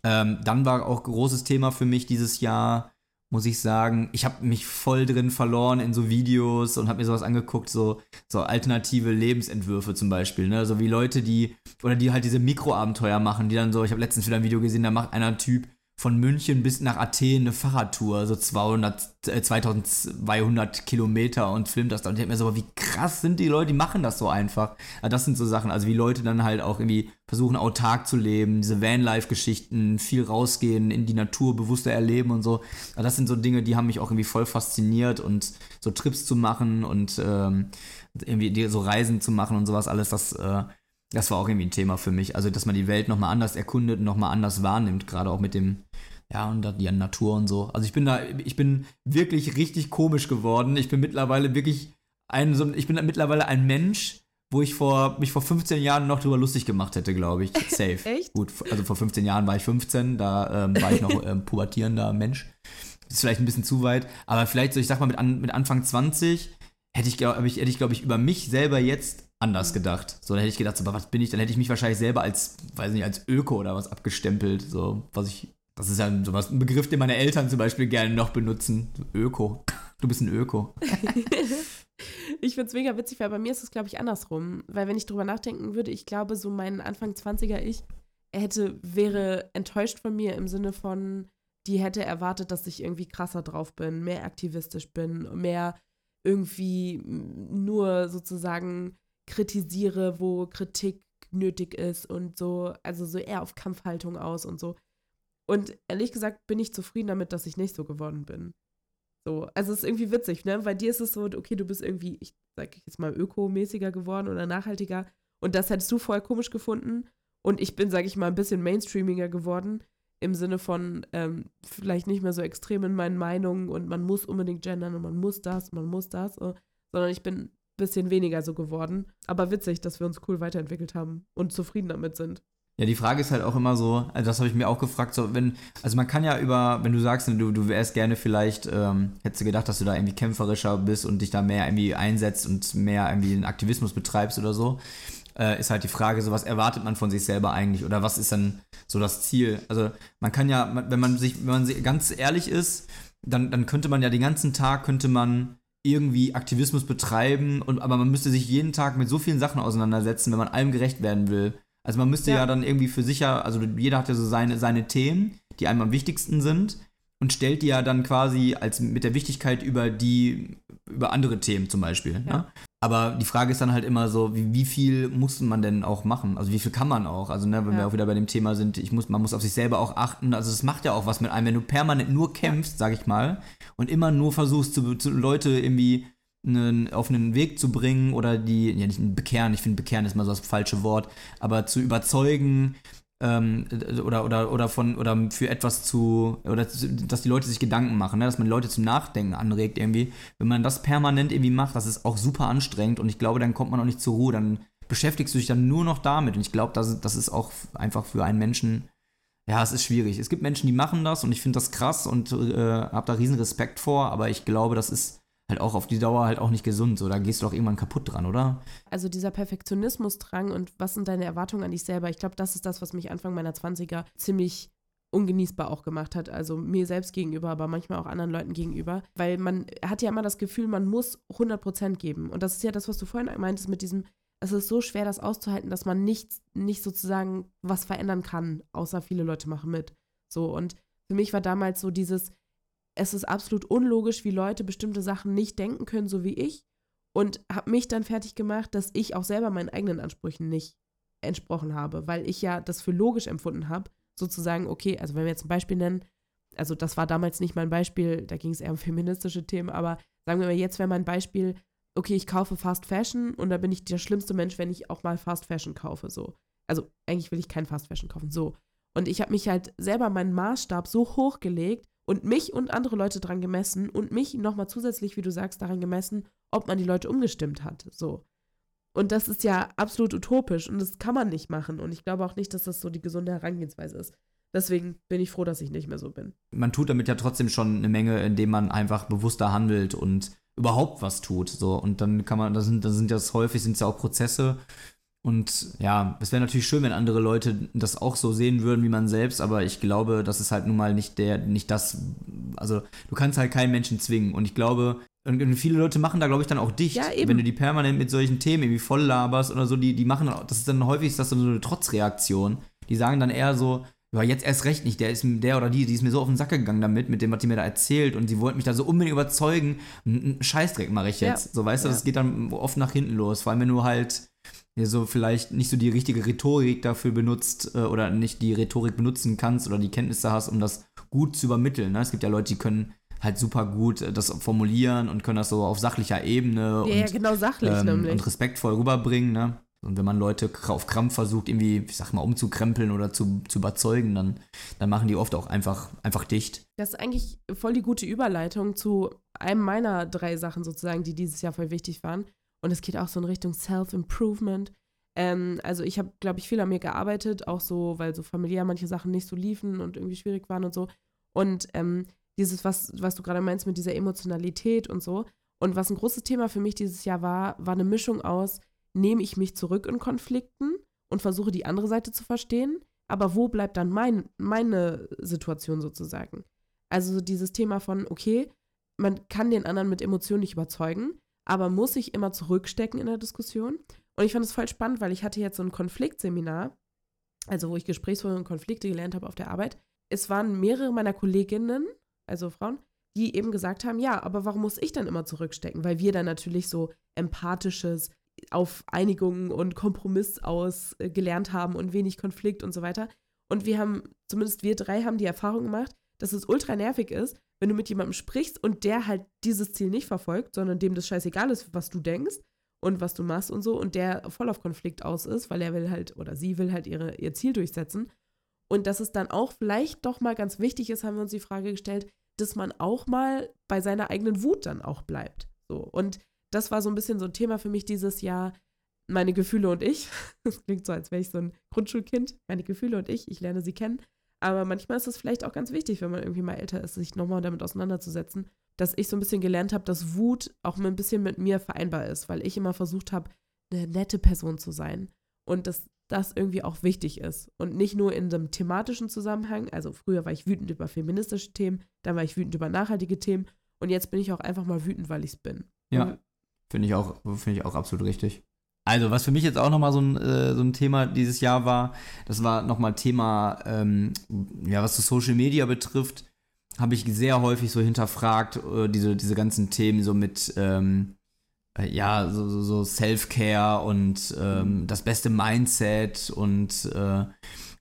Ähm, dann war auch großes Thema für mich dieses Jahr muss ich sagen, ich habe mich voll drin verloren in so Videos und habe mir sowas angeguckt, so, so alternative Lebensentwürfe zum Beispiel, ne? So wie Leute, die, oder die halt diese Mikroabenteuer machen, die dann so, ich habe letztens wieder ein Video gesehen, da macht einer Typ von München bis nach Athen eine Fahrradtour, so 200, äh, 2200 Kilometer und filmt das da. Und ich denke mir so, wie krass sind die Leute, die machen das so einfach. Ja, das sind so Sachen, also wie Leute dann halt auch irgendwie versuchen, autark zu leben, diese Vanlife-Geschichten, viel rausgehen, in die Natur bewusster erleben und so. Ja, das sind so Dinge, die haben mich auch irgendwie voll fasziniert und so Trips zu machen und ähm, irgendwie so Reisen zu machen und sowas alles, das äh, das war auch irgendwie ein Thema für mich. Also, dass man die Welt nochmal anders erkundet und nochmal anders wahrnimmt, gerade auch mit dem, ja, und die Natur und so. Also ich bin da, ich bin wirklich richtig komisch geworden. Ich bin mittlerweile wirklich ein, so, ich bin mittlerweile ein Mensch, wo ich vor, mich vor 15 Jahren noch drüber lustig gemacht hätte, glaube ich. Safe. Echt? Gut, also vor 15 Jahren war ich 15, da ähm, war ich noch ähm, pubertierender Mensch. Das ist vielleicht ein bisschen zu weit, aber vielleicht so, ich sag mal, mit, an, mit Anfang 20 hätte ich, glaube ich, hätte ich, glaube ich, über mich selber jetzt anders gedacht. So, dann hätte ich gedacht, so, was bin ich? Dann hätte ich mich wahrscheinlich selber als, weiß nicht, als Öko oder was abgestempelt. So, was ich, das ist ja sowas, ein Begriff, den meine Eltern zum Beispiel gerne noch benutzen. Öko. Du bist ein Öko. ich finde es mega witzig, weil bei mir ist es, glaube ich, andersrum. Weil wenn ich drüber nachdenken würde, ich glaube, so mein Anfang 20er Ich, hätte, wäre enttäuscht von mir im Sinne von, die hätte erwartet, dass ich irgendwie krasser drauf bin, mehr aktivistisch bin, mehr irgendwie nur sozusagen kritisiere, wo Kritik nötig ist und so, also so eher auf Kampfhaltung aus und so. Und ehrlich gesagt bin ich zufrieden damit, dass ich nicht so geworden bin. So, also es ist irgendwie witzig, ne? Bei dir ist es so, okay, du bist irgendwie, ich sag jetzt mal, ökomäßiger geworden oder nachhaltiger und das hättest du vorher komisch gefunden und ich bin, sag ich mal, ein bisschen mainstreamiger geworden im Sinne von ähm, vielleicht nicht mehr so extrem in meinen Meinungen und man muss unbedingt gendern und man muss das, man muss das, so, sondern ich bin bisschen weniger so geworden. Aber witzig, dass wir uns cool weiterentwickelt haben und zufrieden damit sind. Ja, die Frage ist halt auch immer so, also das habe ich mir auch gefragt, so wenn, also man kann ja über, wenn du sagst, du, du wärst gerne vielleicht, ähm, hättest du gedacht, dass du da irgendwie kämpferischer bist und dich da mehr irgendwie einsetzt und mehr irgendwie einen Aktivismus betreibst oder so, äh, ist halt die Frage, so was erwartet man von sich selber eigentlich oder was ist dann so das Ziel? Also man kann ja, wenn man sich, wenn man ganz ehrlich ist, dann, dann könnte man ja den ganzen Tag, könnte man irgendwie Aktivismus betreiben und aber man müsste sich jeden Tag mit so vielen Sachen auseinandersetzen, wenn man allem gerecht werden will. Also man müsste ja, ja dann irgendwie für sicher, also jeder hat ja so seine, seine Themen, die einem am wichtigsten sind. Und stellt die ja dann quasi als mit der Wichtigkeit über die, über andere Themen zum Beispiel. Ja. Ne? Aber die Frage ist dann halt immer so, wie, wie, viel muss man denn auch machen? Also wie viel kann man auch? Also ne, wenn ja. wir auch wieder bei dem Thema sind, ich muss, man muss auf sich selber auch achten. Also es macht ja auch was mit einem, wenn du permanent nur kämpfst, sag ich mal, und immer nur versuchst, zu, zu Leute irgendwie einen, auf einen Weg zu bringen oder die, ja nicht bekehren, ich finde bekehren ist mal so das falsche Wort, aber zu überzeugen, ähm, oder, oder, oder von oder für etwas zu oder dass die Leute sich Gedanken machen, ne? dass man Leute zum Nachdenken anregt irgendwie. Wenn man das permanent irgendwie macht, das ist auch super anstrengend und ich glaube, dann kommt man auch nicht zur Ruhe, dann beschäftigst du dich dann nur noch damit und ich glaube, das, das ist auch einfach für einen Menschen, ja, es ist schwierig. Es gibt Menschen, die machen das und ich finde das krass und äh, habe da riesen Respekt vor, aber ich glaube, das ist halt auch auf die Dauer halt auch nicht gesund. So, da gehst du doch irgendwann kaputt dran, oder? Also dieser Perfektionismusdrang und was sind deine Erwartungen an dich selber? Ich glaube, das ist das, was mich Anfang meiner 20er ziemlich ungenießbar auch gemacht hat. Also mir selbst gegenüber, aber manchmal auch anderen Leuten gegenüber. Weil man hat ja immer das Gefühl, man muss 100% geben. Und das ist ja das, was du vorhin meintest mit diesem, es ist so schwer, das auszuhalten, dass man nicht, nicht sozusagen was verändern kann, außer viele Leute machen mit. So, und für mich war damals so dieses, es ist absolut unlogisch, wie Leute bestimmte Sachen nicht denken können, so wie ich. Und habe mich dann fertig gemacht, dass ich auch selber meinen eigenen Ansprüchen nicht entsprochen habe, weil ich ja das für logisch empfunden habe, sozusagen, okay, also wenn wir jetzt ein Beispiel nennen, also das war damals nicht mein Beispiel, da ging es eher um feministische Themen, aber sagen wir mal, jetzt wäre mein Beispiel, okay, ich kaufe Fast Fashion und da bin ich der schlimmste Mensch, wenn ich auch mal Fast Fashion kaufe, so. Also eigentlich will ich kein Fast Fashion kaufen, so. Und ich habe mich halt selber meinen Maßstab so hochgelegt, und mich und andere Leute dran gemessen und mich nochmal zusätzlich, wie du sagst, daran gemessen, ob man die Leute umgestimmt hat. So. Und das ist ja absolut utopisch und das kann man nicht machen. Und ich glaube auch nicht, dass das so die gesunde Herangehensweise ist. Deswegen bin ich froh, dass ich nicht mehr so bin. Man tut damit ja trotzdem schon eine Menge, indem man einfach bewusster handelt und überhaupt was tut. So. Und dann kann man, das sind, das sind das häufig sind ja auch Prozesse, und ja, es wäre natürlich schön, wenn andere Leute das auch so sehen würden wie man selbst, aber ich glaube, das ist halt nun mal nicht der, nicht das, also du kannst halt keinen Menschen zwingen. Und ich glaube, und viele Leute machen da, glaube ich, dann auch dicht. Ja, wenn du die permanent mit solchen Themen irgendwie voll laberst oder so, die, die machen, das ist dann häufig das so eine Trotzreaktion. Die sagen dann eher so, ja, jetzt erst recht nicht, der ist der oder die, die ist mir so auf den Sack gegangen damit, mit dem, was die mir da erzählt und sie wollten mich da so unbedingt überzeugen, Scheißdreck mache ich jetzt. Ja. So, weißt du, das geht dann oft nach hinten los, vor allem wenn du halt ja, so vielleicht nicht so die richtige Rhetorik dafür benutzt äh, oder nicht die Rhetorik benutzen kannst oder die Kenntnisse hast, um das gut zu übermitteln. Ne? Es gibt ja Leute, die können halt super gut äh, das formulieren und können das so auf sachlicher Ebene ja, und, ja, genau sachlich ähm, und respektvoll rüberbringen. Ne? Und wenn man Leute auf Krampf versucht, irgendwie, ich sag mal, umzukrempeln oder zu, zu überzeugen, dann, dann machen die oft auch einfach, einfach dicht. Das ist eigentlich voll die gute Überleitung zu einem meiner drei Sachen sozusagen, die dieses Jahr voll wichtig waren. Und es geht auch so in Richtung Self-Improvement. Ähm, also ich habe, glaube ich, viel an mir gearbeitet, auch so, weil so familiär manche Sachen nicht so liefen und irgendwie schwierig waren und so. Und ähm, dieses, was, was du gerade meinst mit dieser Emotionalität und so. Und was ein großes Thema für mich dieses Jahr war, war eine Mischung aus, nehme ich mich zurück in Konflikten und versuche die andere Seite zu verstehen, aber wo bleibt dann mein, meine Situation sozusagen? Also dieses Thema von, okay, man kann den anderen mit Emotionen nicht überzeugen, aber muss ich immer zurückstecken in der Diskussion? Und ich fand es voll spannend, weil ich hatte jetzt so ein Konfliktseminar, also wo ich Gesprächsführung und Konflikte gelernt habe auf der Arbeit. Es waren mehrere meiner Kolleginnen, also Frauen, die eben gesagt haben, ja, aber warum muss ich dann immer zurückstecken? Weil wir dann natürlich so empathisches auf Einigungen und Kompromiss aus äh, gelernt haben und wenig Konflikt und so weiter. Und wir haben, zumindest wir drei haben die Erfahrung gemacht, dass es ultra nervig ist, wenn du mit jemandem sprichst und der halt dieses Ziel nicht verfolgt, sondern dem das scheißegal ist, was du denkst und was du machst und so und der voll auf Konflikt aus ist, weil er will halt oder sie will halt ihre, ihr Ziel durchsetzen. Und dass es dann auch vielleicht doch mal ganz wichtig ist, haben wir uns die Frage gestellt, dass man auch mal bei seiner eigenen Wut dann auch bleibt. So. Und das war so ein bisschen so ein Thema für mich dieses Jahr. Meine Gefühle und ich. Das klingt so, als wäre ich so ein Grundschulkind. Meine Gefühle und ich, ich lerne sie kennen. Aber manchmal ist es vielleicht auch ganz wichtig, wenn man irgendwie mal älter ist, sich nochmal damit auseinanderzusetzen, dass ich so ein bisschen gelernt habe, dass Wut auch ein bisschen mit mir vereinbar ist, weil ich immer versucht habe, eine nette Person zu sein und dass das irgendwie auch wichtig ist und nicht nur in einem thematischen Zusammenhang. Also früher war ich wütend über feministische Themen, dann war ich wütend über nachhaltige Themen und jetzt bin ich auch einfach mal wütend, weil ich es bin. Ja, finde ich auch, finde ich auch absolut richtig. Also, was für mich jetzt auch nochmal so, ein, äh, so ein Thema dieses Jahr war, das war nochmal Thema, ähm, ja, was so Social Media betrifft, habe ich sehr häufig so hinterfragt, äh, diese, diese ganzen Themen so mit, ähm, äh, ja, so, so, so Self-Care und ähm, das beste Mindset und äh,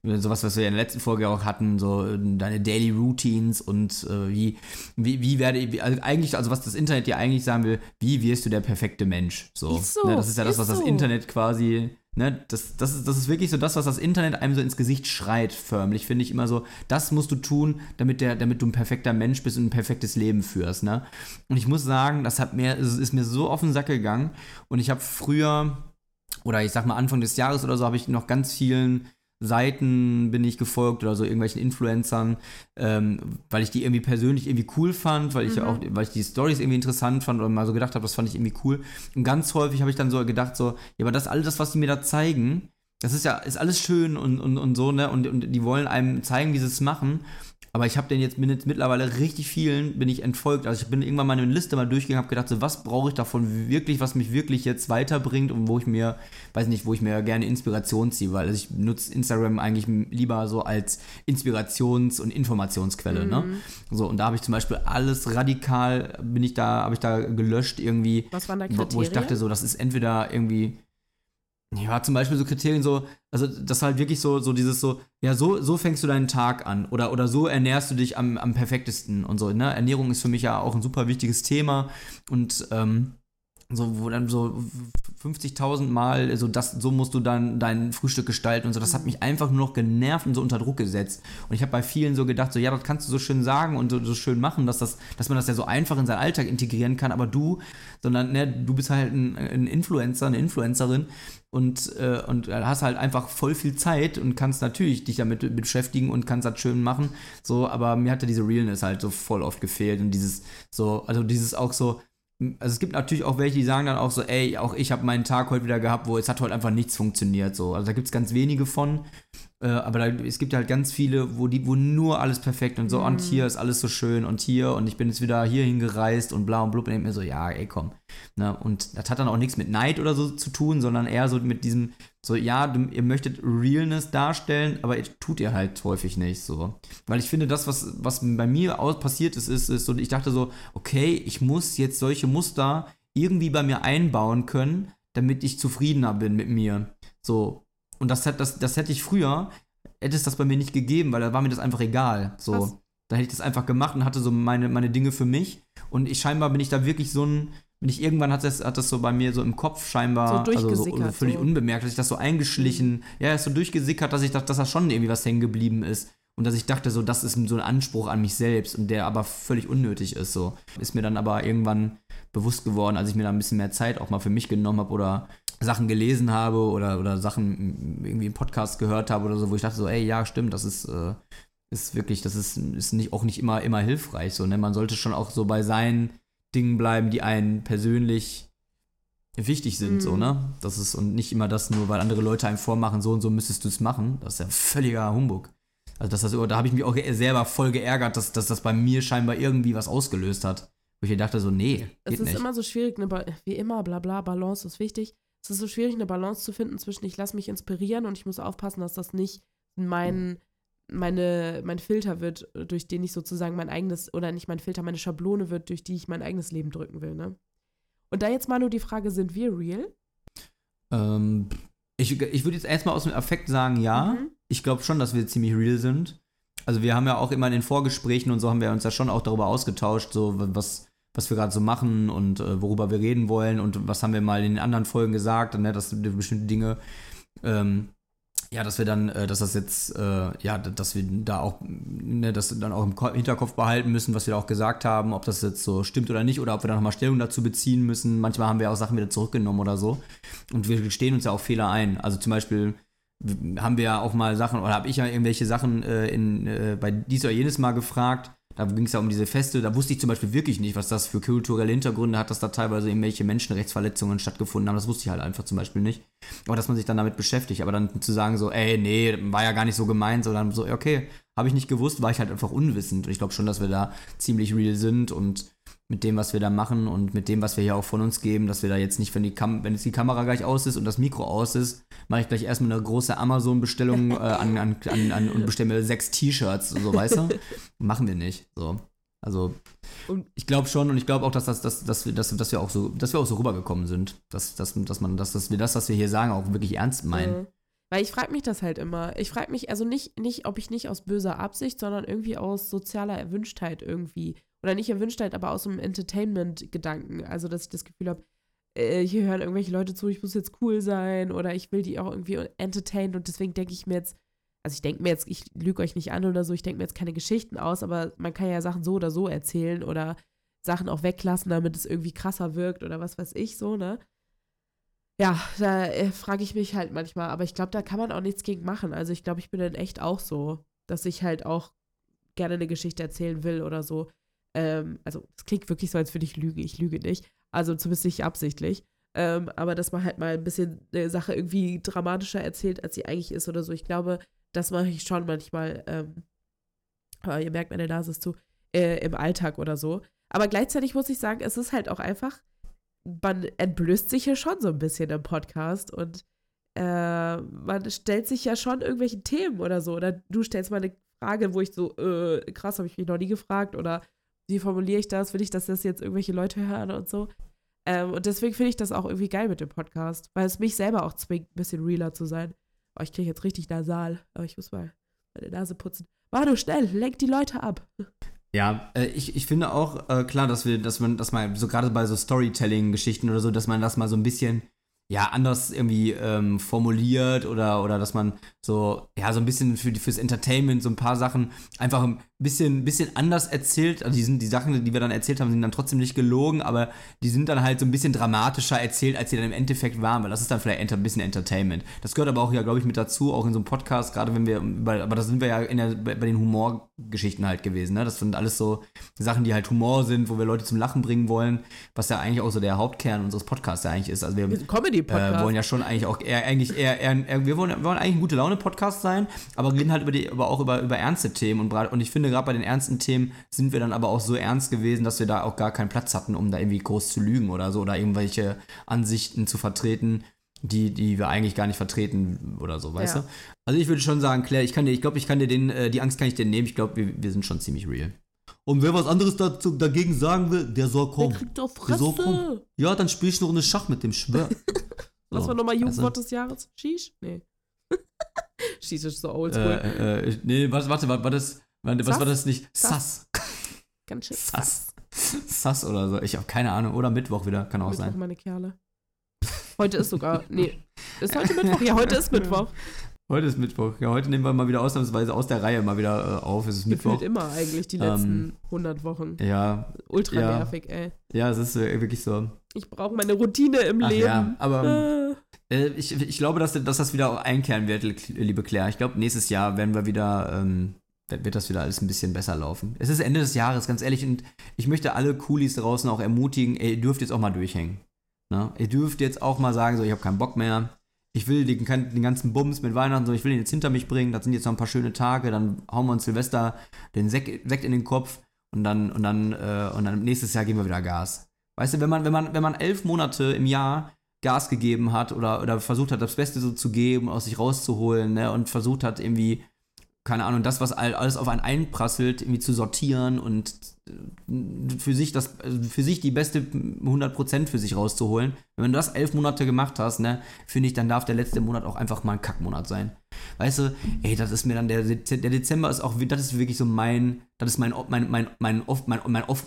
sowas, was wir in der letzten Folge auch hatten, so äh, deine Daily Routines und äh, wie, wie, wie werde ich, also eigentlich, also was das Internet dir eigentlich sagen will, wie wirst du der perfekte Mensch? So. so ne, das ist ja das, was das Internet quasi Ne, das, das, ist, das ist wirklich so das, was das Internet einem so ins Gesicht schreit, förmlich, finde ich immer so. Das musst du tun, damit, der, damit du ein perfekter Mensch bist und ein perfektes Leben führst. Ne? Und ich muss sagen, das hat mir, ist mir so auf den Sack gegangen. Und ich habe früher, oder ich sag mal Anfang des Jahres oder so, habe ich noch ganz vielen Seiten bin ich gefolgt oder so irgendwelchen Influencern, ähm, weil ich die irgendwie persönlich irgendwie cool fand, weil ich mhm. auch, weil ich die Stories irgendwie interessant fand oder mal so gedacht habe, das fand ich irgendwie cool. Und ganz häufig habe ich dann so gedacht, so, ja, aber das alles, das, was die mir da zeigen, das ist ja, ist alles schön und, und, und so, ne? Und, und die wollen einem zeigen, wie sie es machen. Aber ich habe den jetzt, bin jetzt mittlerweile richtig vielen, bin ich entfolgt. Also ich bin irgendwann mal eine Liste mal durchgegangen, habe gedacht, so was brauche ich davon wirklich, was mich wirklich jetzt weiterbringt und wo ich mir, weiß nicht, wo ich mir gerne Inspiration ziehe, weil also ich nutze Instagram eigentlich lieber so als Inspirations- und Informationsquelle, ne? mhm. ne? So, und da habe ich zum Beispiel alles radikal, bin ich da, habe ich da gelöscht irgendwie. Was waren da Kriterien? Wo ich dachte, so, das ist entweder irgendwie ja, zum Beispiel so Kriterien so, also das halt wirklich so, so dieses so, ja, so, so fängst du deinen Tag an oder, oder so ernährst du dich am, am perfektesten und so, ne? Ernährung ist für mich ja auch ein super wichtiges Thema und ähm, so, wo dann so 50.000 Mal, so, das, so musst du dann dein Frühstück gestalten und so. Das hat mich einfach nur noch genervt und so unter Druck gesetzt. Und ich habe bei vielen so gedacht, so, ja, das kannst du so schön sagen und so, so schön machen, dass, das, dass man das ja so einfach in seinen Alltag integrieren kann, aber du, sondern, ne, du bist halt ein, ein Influencer, eine Influencerin und, äh, und hast halt einfach voll viel Zeit und kannst natürlich dich damit beschäftigen und kannst das schön machen. So, aber mir hatte diese Realness halt so voll oft gefehlt und dieses so, also dieses auch so, also es gibt natürlich auch welche, die sagen dann auch so, ey, auch ich habe meinen Tag heute wieder gehabt, wo es hat heute einfach nichts funktioniert. So. Also da gibt es ganz wenige von. Äh, aber da, es gibt halt ganz viele, wo die, wo nur alles perfekt und so, mhm. und hier ist alles so schön und hier und ich bin jetzt wieder hier hingereist und bla und blub und denke mir so, ja, ey, komm. Ne? Und das hat dann auch nichts mit Neid oder so zu tun, sondern eher so mit diesem, so, ja, du, ihr möchtet Realness darstellen, aber ihr tut ihr halt häufig nicht so. Weil ich finde, das, was, was bei mir aus passiert ist, ist, ist so, ich dachte so, okay, ich muss jetzt solche Muster irgendwie bei mir einbauen können, damit ich zufriedener bin mit mir. So, und das, das, das hätte ich früher, hätte es das bei mir nicht gegeben, weil da war mir das einfach egal. So. Da hätte ich das einfach gemacht und hatte so meine, meine Dinge für mich. Und ich scheinbar bin ich da wirklich so ein, bin ich irgendwann hat das, hat das so bei mir so im Kopf scheinbar, so also so, völlig so. unbemerkt, dass ich das so eingeschlichen, mhm. ja, ist so durchgesickert, dass ich dachte, dass da schon irgendwie was hängen geblieben ist. Und dass ich dachte, so, das ist so ein Anspruch an mich selbst und der aber völlig unnötig ist. So. Ist mir dann aber irgendwann bewusst geworden, als ich mir da ein bisschen mehr Zeit auch mal für mich genommen habe oder Sachen gelesen habe oder, oder Sachen irgendwie im Podcast gehört habe oder so, wo ich dachte so, ey, ja, stimmt, das ist, äh, ist wirklich, das ist, ist nicht, auch nicht immer, immer hilfreich. So, ne? Man sollte schon auch so bei seinen Dingen bleiben, die einen persönlich wichtig sind, mhm. so, ne? Das ist, und nicht immer das nur, weil andere Leute einem vormachen, so und so müsstest du es machen. Das ist ja völliger Humbug. Also das, das, da habe ich mich auch selber voll geärgert, dass, dass das bei mir scheinbar irgendwie was ausgelöst hat. Wo ich dachte so, nee, geht Es ist nicht. immer so schwierig, ne, wie immer, bla bla, Balance ist wichtig es ist so schwierig, eine Balance zu finden zwischen ich lasse mich inspirieren und ich muss aufpassen, dass das nicht mein, meine, mein Filter wird, durch den ich sozusagen mein eigenes, oder nicht mein Filter, meine Schablone wird, durch die ich mein eigenes Leben drücken will, ne? Und da jetzt mal nur die Frage, sind wir real? Ähm, ich, ich würde jetzt erstmal aus dem Affekt sagen, ja. Mhm. Ich glaube schon, dass wir ziemlich real sind. Also wir haben ja auch immer in den Vorgesprächen und so haben wir uns ja schon auch darüber ausgetauscht, so was, was wir gerade so machen und äh, worüber wir reden wollen und was haben wir mal in den anderen Folgen gesagt, ne, dass bestimmte Dinge, ähm, ja, dass wir dann, äh, dass das jetzt, äh, ja, dass wir da auch, ne, das dann auch im Hinterkopf behalten müssen, was wir da auch gesagt haben, ob das jetzt so stimmt oder nicht oder ob wir dann nochmal Stellung dazu beziehen müssen. Manchmal haben wir auch Sachen wieder zurückgenommen oder so und wir stehen uns ja auch Fehler ein. Also zum Beispiel haben wir ja auch mal Sachen oder habe ich ja irgendwelche Sachen äh, in, äh, bei dies oder jenes Mal gefragt da ging es ja um diese Feste. Da wusste ich zum Beispiel wirklich nicht, was das für kulturelle Hintergründe hat, dass da teilweise irgendwelche Menschenrechtsverletzungen stattgefunden haben. Das wusste ich halt einfach zum Beispiel nicht. Aber dass man sich dann damit beschäftigt. Aber dann zu sagen so, ey, nee, war ja gar nicht so gemeint, sondern so, okay, habe ich nicht gewusst, war ich halt einfach unwissend. Ich glaube schon, dass wir da ziemlich real sind und mit dem, was wir da machen und mit dem, was wir hier auch von uns geben, dass wir da jetzt nicht, wenn, die Kam wenn jetzt die Kamera gleich aus ist und das Mikro aus ist, mache ich gleich erstmal eine große Amazon-Bestellung äh, an, an, an, an, und bestelle mir sechs T-Shirts, so weißt du? Machen wir nicht. So. Also ich glaube schon und ich glaube auch, dass, das, dass, dass, wir, dass, dass, wir auch so, dass wir auch so rübergekommen sind. Dass, dass, dass, man, dass, dass wir das, was wir hier sagen, auch wirklich ernst meinen. Mhm. Weil ich frage mich das halt immer. Ich frage mich also nicht, nicht, ob ich nicht aus böser Absicht, sondern irgendwie aus sozialer Erwünschtheit irgendwie oder nicht Erwünschtheit, aber aus dem Entertainment-Gedanken. Also, dass ich das Gefühl habe, äh, hier hören irgendwelche Leute zu, ich muss jetzt cool sein oder ich will die auch irgendwie entertainen und deswegen denke ich mir jetzt, also ich denke mir jetzt, ich lüge euch nicht an oder so, ich denke mir jetzt keine Geschichten aus, aber man kann ja Sachen so oder so erzählen oder Sachen auch weglassen, damit es irgendwie krasser wirkt oder was weiß ich so, ne? Ja, da äh, frage ich mich halt manchmal, aber ich glaube, da kann man auch nichts gegen machen. Also ich glaube, ich bin dann echt auch so, dass ich halt auch gerne eine Geschichte erzählen will oder so. Ähm, also es klingt wirklich so, als würde ich lügen. Ich lüge nicht. Also zumindest nicht absichtlich. Ähm, aber dass man halt mal ein bisschen eine Sache irgendwie dramatischer erzählt, als sie eigentlich ist oder so. Ich glaube, das mache ich schon manchmal. Ähm, aber ihr merkt, meine Nase ist zu, äh, im Alltag oder so. Aber gleichzeitig muss ich sagen, es ist halt auch einfach, man entblößt sich ja schon so ein bisschen im Podcast und äh, man stellt sich ja schon irgendwelche Themen oder so. Oder du stellst mal eine Frage, wo ich so, äh, krass, habe ich mich noch nie gefragt oder wie formuliere ich das? Will ich, dass das jetzt irgendwelche Leute hören und so? Ähm, und deswegen finde ich das auch irgendwie geil mit dem Podcast, weil es mich selber auch zwingt, ein bisschen realer zu sein. Oh, ich kriege jetzt richtig nasal, aber ich muss mal meine Nase putzen. War du schnell, lenk die Leute ab. Ja, äh, ich, ich finde auch äh, klar, dass wir, dass man, dass man so gerade bei so Storytelling-Geschichten oder so, dass man das mal so ein bisschen ja anders irgendwie ähm, formuliert oder, oder dass man so, ja, so ein bisschen für fürs Entertainment so ein paar Sachen einfach ein bisschen, bisschen anders erzählt. Also die, sind, die Sachen, die wir dann erzählt haben, sind dann trotzdem nicht gelogen, aber die sind dann halt so ein bisschen dramatischer erzählt, als sie dann im Endeffekt waren, weil das ist dann vielleicht ein bisschen Entertainment. Das gehört aber auch ja, glaube ich, mit dazu, auch in so einem Podcast, gerade wenn wir, aber da sind wir ja in der, bei, bei den Humorgeschichten halt gewesen, ne? Das sind alles so Sachen, die halt Humor sind, wo wir Leute zum Lachen bringen wollen, was ja eigentlich auch so der Hauptkern unseres Podcasts ja eigentlich ist. Also wir, Comedy-Podcast. Äh, wollen ja schon eigentlich auch eher, eigentlich eher, eher, wir, wollen, wir wollen eigentlich ein gute Laune-Podcast sein, aber reden halt über die, aber auch über, über ernste Themen und, und ich finde, gerade bei den ernsten Themen sind wir dann aber auch so ernst gewesen, dass wir da auch gar keinen Platz hatten, um da irgendwie groß zu lügen oder so oder irgendwelche Ansichten zu vertreten, die, die wir eigentlich gar nicht vertreten oder so, weißt ja. du? Also ich würde schon sagen, Claire, ich kann dir, ich glaube, ich kann dir den, äh, die Angst kann ich dir nehmen. Ich glaube, wir, wir sind schon ziemlich real. Und wer was anderes dazu, dagegen sagen will, der soll kommen. Der kriegt doch Fresse. Der soll kommen. Ja, dann spiel ich noch eine Schach mit dem Schwör. Was war nochmal Jugendwort des Jahres? Shish? Nee. Shish ist so oldschool. Äh, äh, nee, warte, warte, war, war das, was Sass? war das nicht? Sass. Ganz schön. Sass. Sass oder so. Ich habe keine Ahnung. Oder Mittwoch wieder, kann auch Mittwoch, sein. meine Kerle. Heute ist sogar, nee, ist heute Mittwoch? Ja, heute ist Mittwoch. Heute ist Mittwoch. Ja, heute nehmen wir mal wieder ausnahmsweise aus der Reihe mal wieder äh, auf. Es ist Mittwoch. immer eigentlich die letzten ähm, 100 Wochen. Ja. Ultra ja, nervig, ey. Ja, es ist äh, wirklich so. Ich brauche meine Routine im Ach, Leben. Ja, aber ah. äh, ich, ich glaube, dass, dass das wieder einkehren wird, liebe Claire. Ich glaube, nächstes Jahr werden wir wieder, ähm, wird das wieder alles ein bisschen besser laufen. Es ist Ende des Jahres, ganz ehrlich, und ich möchte alle Coolies draußen auch ermutigen, ey, ihr dürft jetzt auch mal durchhängen. Ne? Ihr dürft jetzt auch mal sagen, so, ich habe keinen Bock mehr ich will den, den, ganzen Bums mit Weihnachten, so, ich will ihn jetzt hinter mich bringen, das sind jetzt noch ein paar schöne Tage, dann hauen wir uns Silvester den Sekt, Sekt in den Kopf und dann, und dann, äh, und dann nächstes Jahr geben wir wieder Gas. Weißt du, wenn man, wenn man, wenn man elf Monate im Jahr Gas gegeben hat oder, oder versucht hat, das Beste so zu geben, aus sich rauszuholen, ne, und versucht hat, irgendwie keine Ahnung, das, was alles auf einen einprasselt, irgendwie zu sortieren und äh, für sich, das, also für sich die beste 100% für sich rauszuholen. Wenn du das elf Monate gemacht hast, ne, finde ich, dann darf der letzte Monat auch einfach mal ein Kackmonat sein. Weißt du, ey, das ist mir dann, der, der Dezember ist auch, das ist wirklich so mein, das ist mein, mein, mein, mein Off-Monat. Mein, mein Off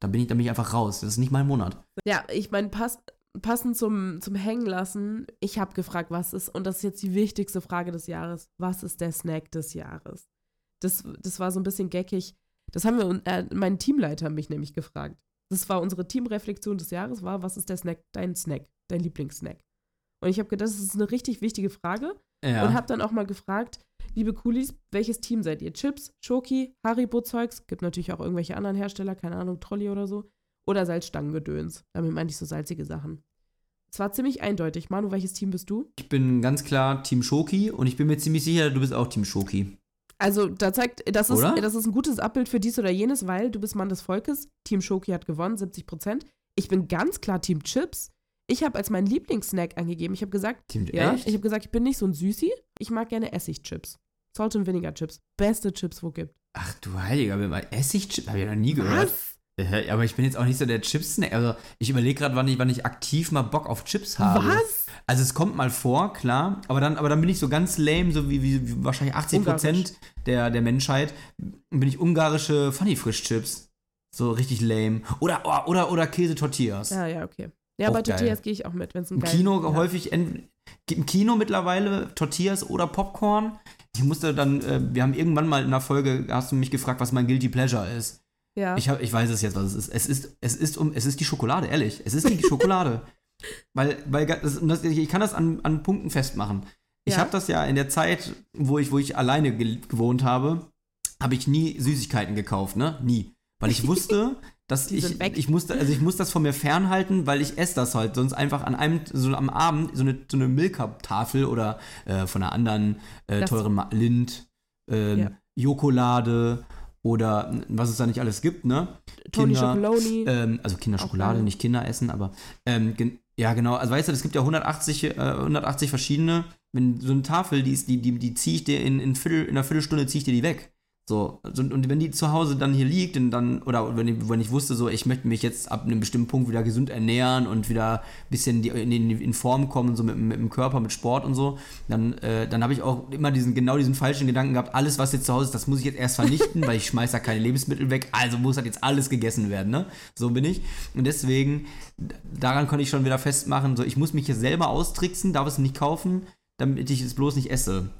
da bin ich, da bin ich einfach raus. Das ist nicht mein Monat. Ja, ich meine, passt, passend zum, zum Hängenlassen, ich habe gefragt, was ist, und das ist jetzt die wichtigste Frage des Jahres, was ist der Snack des Jahres? Das, das war so ein bisschen geckig. Das haben wir, äh, mein Teamleiter mich nämlich gefragt. Das war unsere Teamreflexion des Jahres, war, was ist der Snack, dein Snack, dein Lieblingssnack? Und ich habe gedacht, das ist eine richtig wichtige Frage. Ja. Und habe dann auch mal gefragt, liebe Coolies, welches Team seid ihr? Chips, Schoki, Haribo-Zeugs? Gibt natürlich auch irgendwelche anderen Hersteller, keine Ahnung, Trolli oder so. Oder Salzstangengedöns. Damit meine ich so salzige Sachen. Es war ziemlich eindeutig. Manu, welches Team bist du? Ich bin ganz klar Team Schoki und ich bin mir ziemlich sicher, du bist auch Team Schoki. Also, da zeigt, das ist, das ist ein gutes Abbild für dies oder jenes, weil du bist Mann des Volkes. Team Schoki hat gewonnen, 70 Prozent. Ich bin ganz klar Team Chips. Ich habe als meinen Lieblingssnack angegeben. Ich habe gesagt, Team, ja, echt? ich habe gesagt, ich bin nicht so ein Süßi. Ich mag gerne Essigchips. Salt and Vinegar Chips. Beste Chips, wo gibt. Ach du Heiliger, Essigchips habe ich noch nie gehört. Was? Aber ich bin jetzt auch nicht so der Chips-Snack. Also ich überlege gerade, wann ich, wann ich aktiv mal Bock auf Chips habe. Was? Also es kommt mal vor, klar, aber dann, aber dann bin ich so ganz lame, so wie, wie, wie wahrscheinlich 80 Prozent der, der Menschheit, bin ich ungarische Funny Frisch Chips. So richtig lame. Oder, oh, oder, oder Käse-Tortillas. Ja, ja, okay. Ja, auch bei Tortillas gehe ich auch mit, wenn es ein Im Kino ja. häufig, im Kino mittlerweile Tortillas oder Popcorn. Ich musste dann, äh, wir haben irgendwann mal in einer Folge, hast du mich gefragt, was mein Guilty Pleasure ist. Ja. Ich, hab, ich weiß es jetzt, was es ist. Es ist, es ist, um, es ist die Schokolade, ehrlich. Es ist die Schokolade. Weil, weil das, ich kann das an, an Punkten festmachen. Ich ja. habe das ja in der Zeit, wo ich, wo ich alleine gewohnt habe, habe ich nie Süßigkeiten gekauft, ne? Nie. Weil ich wusste, dass ich, ich musste, also ich muss das von mir fernhalten, weil ich esse das halt. Sonst einfach an einem, so am Abend, so eine, so eine Milka-Tafel oder äh, von einer anderen äh, teuren Lind, äh, ja. Jokolade oder was es da nicht alles gibt, ne? Tony Kinder, ähm, also Kinderschokolade, nicht Kinder essen, aber ähm, ja, genau. Also weißt du, es gibt ja 180, äh, 180 verschiedene. Wenn so eine Tafel, die ist, die, die, die ziehe ich dir in, in, Viertel, in einer Viertelstunde ziehe ich dir die weg. So, und wenn die zu Hause dann hier liegt, und dann, oder wenn ich, wenn ich wusste, so, ich möchte mich jetzt ab einem bestimmten Punkt wieder gesund ernähren und wieder ein bisschen in, in, in Form kommen, so mit, mit, dem Körper, mit Sport und so, dann, äh, dann habe ich auch immer diesen, genau diesen falschen Gedanken gehabt, alles, was jetzt zu Hause ist, das muss ich jetzt erst vernichten, weil ich schmeiße da keine Lebensmittel weg, also muss halt jetzt alles gegessen werden, ne? So bin ich. Und deswegen, daran konnte ich schon wieder festmachen, so, ich muss mich hier selber austricksen, darf es nicht kaufen, damit ich es bloß nicht esse.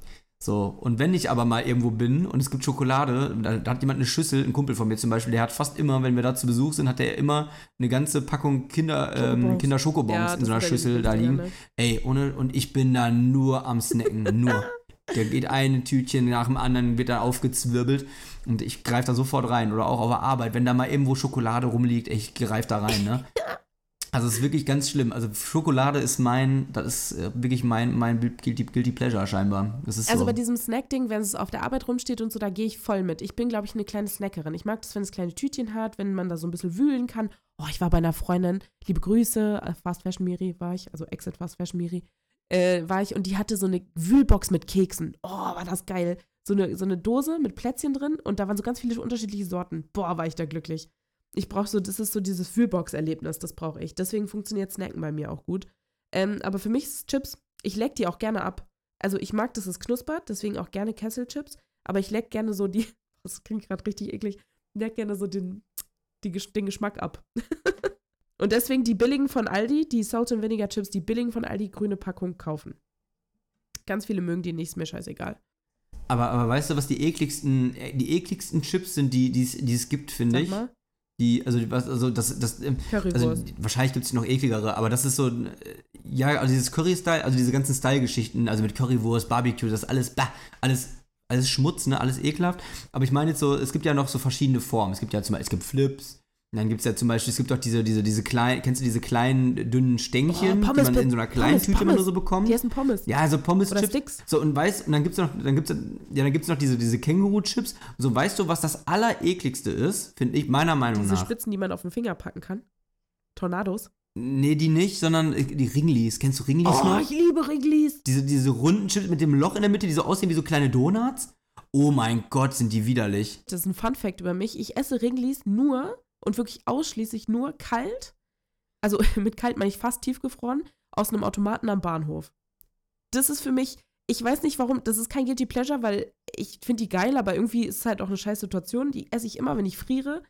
So, und wenn ich aber mal irgendwo bin und es gibt Schokolade, da, da, hat jemand eine Schüssel, ein Kumpel von mir zum Beispiel, der hat fast immer, wenn wir da zu Besuch sind, hat er immer eine ganze Packung Kinder, ähm, Kinder Schokobons ja, in so einer Schüssel da liegen. Ne? Ey, ohne, und ich bin da nur am Snacken, nur. Der geht ein Tütchen nach dem anderen, wird da aufgezwirbelt und ich greife da sofort rein. Oder auch auf der Arbeit, wenn da mal irgendwo Schokolade rumliegt, ich greife da rein, ne? Also es ist wirklich ganz schlimm. Also Schokolade ist mein, das ist äh, wirklich mein, mein Guilty, Guilty Pleasure scheinbar. also so. bei diesem Snack-Ding, wenn es auf der Arbeit rumsteht und so, da gehe ich voll mit. Ich bin, glaube ich, eine kleine Snackerin. Ich mag das, wenn es kleine Tütchen hat, wenn man da so ein bisschen wühlen kann. Oh, ich war bei einer Freundin, liebe Grüße, äh, Fast Fashion Miri war ich, also Exit Fast Fashion Miri, äh, war ich und die hatte so eine Wühlbox mit Keksen. Oh, war das geil. So eine, so eine Dose mit Plätzchen drin und da waren so ganz viele unterschiedliche Sorten. Boah, war ich da glücklich ich brauche so, das ist so dieses Fühlbox-Erlebnis, das brauche ich. Deswegen funktioniert Snacken bei mir auch gut. Ähm, aber für mich ist Chips, ich leck die auch gerne ab. Also ich mag, dass es knuspert, deswegen auch gerne Kesselchips. Aber ich leck gerne so die, das klingt gerade richtig eklig, ich leck gerne so den, die, den Geschmack ab. Und deswegen die billigen von Aldi, die Salt and Vinegar Chips, die billigen von Aldi, grüne Packung kaufen. Ganz viele mögen die nicht, ist mir scheißegal. Aber, aber weißt du, was die ekligsten, äh, die ekligsten Chips sind, die, die, die es gibt, finde ich? Mal die, also, was, also das, das, ähm, also wahrscheinlich gibt es noch ekligere, aber das ist so, äh, ja, also dieses Curry-Style, also diese ganzen Style-Geschichten, also mit Currywurst, Barbecue, das alles, bah, alles, alles Schmutz, ne, alles ekelhaft. Aber ich meine jetzt so, es gibt ja noch so verschiedene Formen. Es gibt ja zum Beispiel, es gibt Flips, und dann gibt es ja zum Beispiel, es gibt auch diese, diese, diese kleinen, kennst du diese kleinen, dünnen Stängchen, oh, die man in so einer kleinen Pommes, Tüte immer nur so bekommt? Die essen Pommes. Ja, also Pommes-Chips. Sticks. So, und weißt, und dann gibt es noch, dann gibt's, ja, dann gibt's noch diese, diese Känguru-Chips. So, weißt du, was das Allerekligste ist, finde ich, meiner Meinung diese nach? Diese Spitzen, die man auf den Finger packen kann. Tornados. Nee, die nicht, sondern äh, die Ringlis. Kennst du Ringlis oh, noch? Oh, ich liebe Ringlis. Diese, diese runden Chips mit dem Loch in der Mitte, die so aussehen wie so kleine Donuts. Oh mein Gott, sind die widerlich. Das ist ein Fun-Fact über mich. Ich esse Ringlis nur, und wirklich ausschließlich nur kalt, also mit kalt meine ich fast tiefgefroren, aus einem Automaten am Bahnhof. Das ist für mich, ich weiß nicht warum, das ist kein Guilty Pleasure, weil ich finde die geil, aber irgendwie ist es halt auch eine scheiß Situation. Die esse ich immer, wenn ich friere,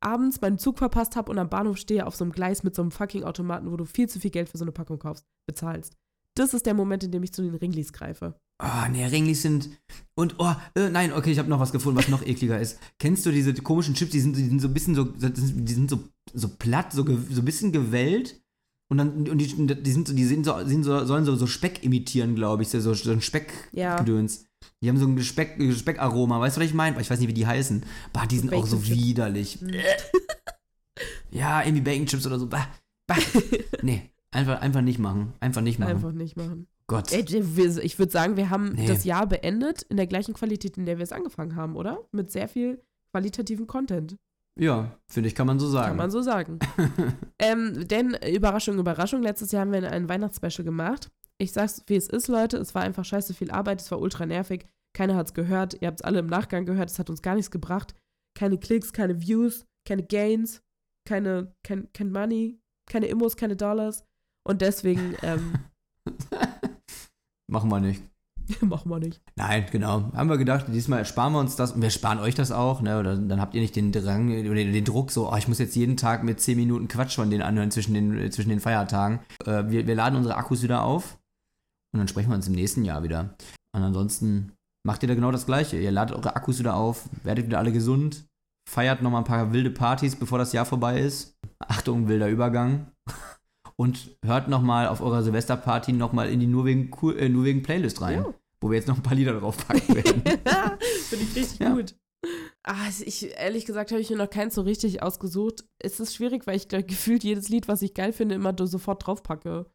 abends meinen Zug verpasst habe und am Bahnhof stehe auf so einem Gleis mit so einem fucking Automaten, wo du viel zu viel Geld für so eine Packung kaufst, bezahlst. Das ist der Moment, in dem ich zu den Ringlis greife. Oh, nee, Ringlis sind. Und, oh, äh, nein, okay, ich habe noch was gefunden, was noch ekliger ist. Kennst du diese komischen Chips, die sind, die sind so ein bisschen so, die sind so, so platt, so, so ein bisschen gewellt. Und dann, und die, die sind so, die sind so, sind so sollen so, so Speck imitieren, glaube ich, so, so ein Speckgedöns. Ja. Die haben so ein Speck, Speckaroma, weißt du, was ich meine? Ich weiß nicht, wie die heißen. Bah, die sind Bacon auch so Chips. widerlich. Mhm. ja, irgendwie Bacon Chips oder so. Bah, bah. nee, einfach, einfach nicht machen. Einfach nicht machen. Einfach nicht machen. Gott. Ich würde sagen, wir haben nee. das Jahr beendet in der gleichen Qualität, in der wir es angefangen haben, oder? Mit sehr viel qualitativen Content. Ja, finde ich, kann man so sagen. Kann man so sagen. ähm, denn, Überraschung, Überraschung, letztes Jahr haben wir ein Weihnachtsspecial gemacht. Ich sag's, wie es ist, Leute. Es war einfach scheiße viel Arbeit, es war ultra nervig. Keiner hat's gehört. Ihr habt's alle im Nachgang gehört. Es hat uns gar nichts gebracht. Keine Klicks, keine Views, keine Gains, keine, kein, kein Money, keine Immos, keine Dollars. Und deswegen, ähm, Machen wir nicht. Machen wir nicht. Nein, genau. Haben wir gedacht, diesmal sparen wir uns das und wir sparen euch das auch, ne? Oder dann habt ihr nicht den Drang oder den Druck, so, oh, ich muss jetzt jeden Tag mit 10 Minuten Quatsch von denen anhören zwischen den, zwischen den Feiertagen. Äh, wir, wir laden unsere Akkus wieder auf und dann sprechen wir uns im nächsten Jahr wieder. Und ansonsten macht ihr da genau das Gleiche. Ihr ladet eure Akkus wieder auf, werdet wieder alle gesund, feiert nochmal ein paar wilde Partys, bevor das Jahr vorbei ist. Achtung, wilder Übergang und hört nochmal auf eurer Silvesterparty nochmal in die Nur wegen, äh, Nur wegen Playlist rein, ja. wo wir jetzt noch ein paar Lieder drauf packen werden. Finde ich richtig ja. gut. Ah, ich, ehrlich gesagt, habe ich mir noch keins so richtig ausgesucht. Es ist schwierig, weil ich glaub, gefühlt jedes Lied, was ich geil finde, immer sofort draufpacke.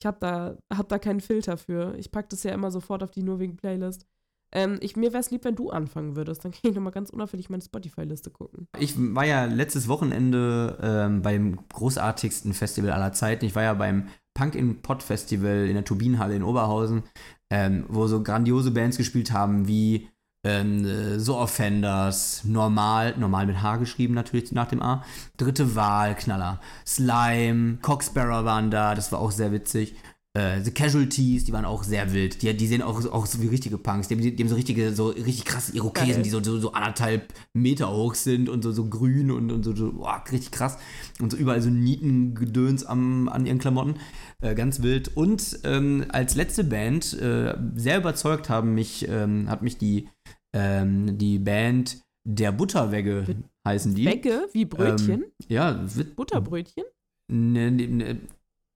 Ich habe da, hab da keinen Filter für. Ich packe das ja immer sofort auf die Nur wegen Playlist. Ähm, ich, mir wäre es lieb, wenn du anfangen würdest. Dann kann ich nochmal ganz unauffällig meine Spotify-Liste gucken. Ich war ja letztes Wochenende ähm, beim großartigsten Festival aller Zeiten. Ich war ja beim Punk in Pot Festival in der Turbinenhalle in Oberhausen, ähm, wo so grandiose Bands gespielt haben wie ähm, So Offenders, Normal, normal mit H geschrieben natürlich nach dem A, Dritte Wahl, Knaller, Slime, Coxbearer waren da, das war auch sehr witzig. Äh, The Casualties, die waren auch sehr wild. Die, die sehen auch, auch so wie richtige Punks. Die, die, die haben so richtige, so richtig krasse Irokesen, die so, so, so anderthalb Meter hoch sind und so, so grün und, und so, so boah, richtig krass. Und so überall so Nietengedöns am, an ihren Klamotten. Äh, ganz wild. Und ähm, als letzte Band, äh, sehr überzeugt haben mich, ähm, hat mich die, ähm, die Band Der Butterwegge heißen die. Wegge? Wie Brötchen? Ähm, ja. Butterbrötchen? Ne, ne, ne,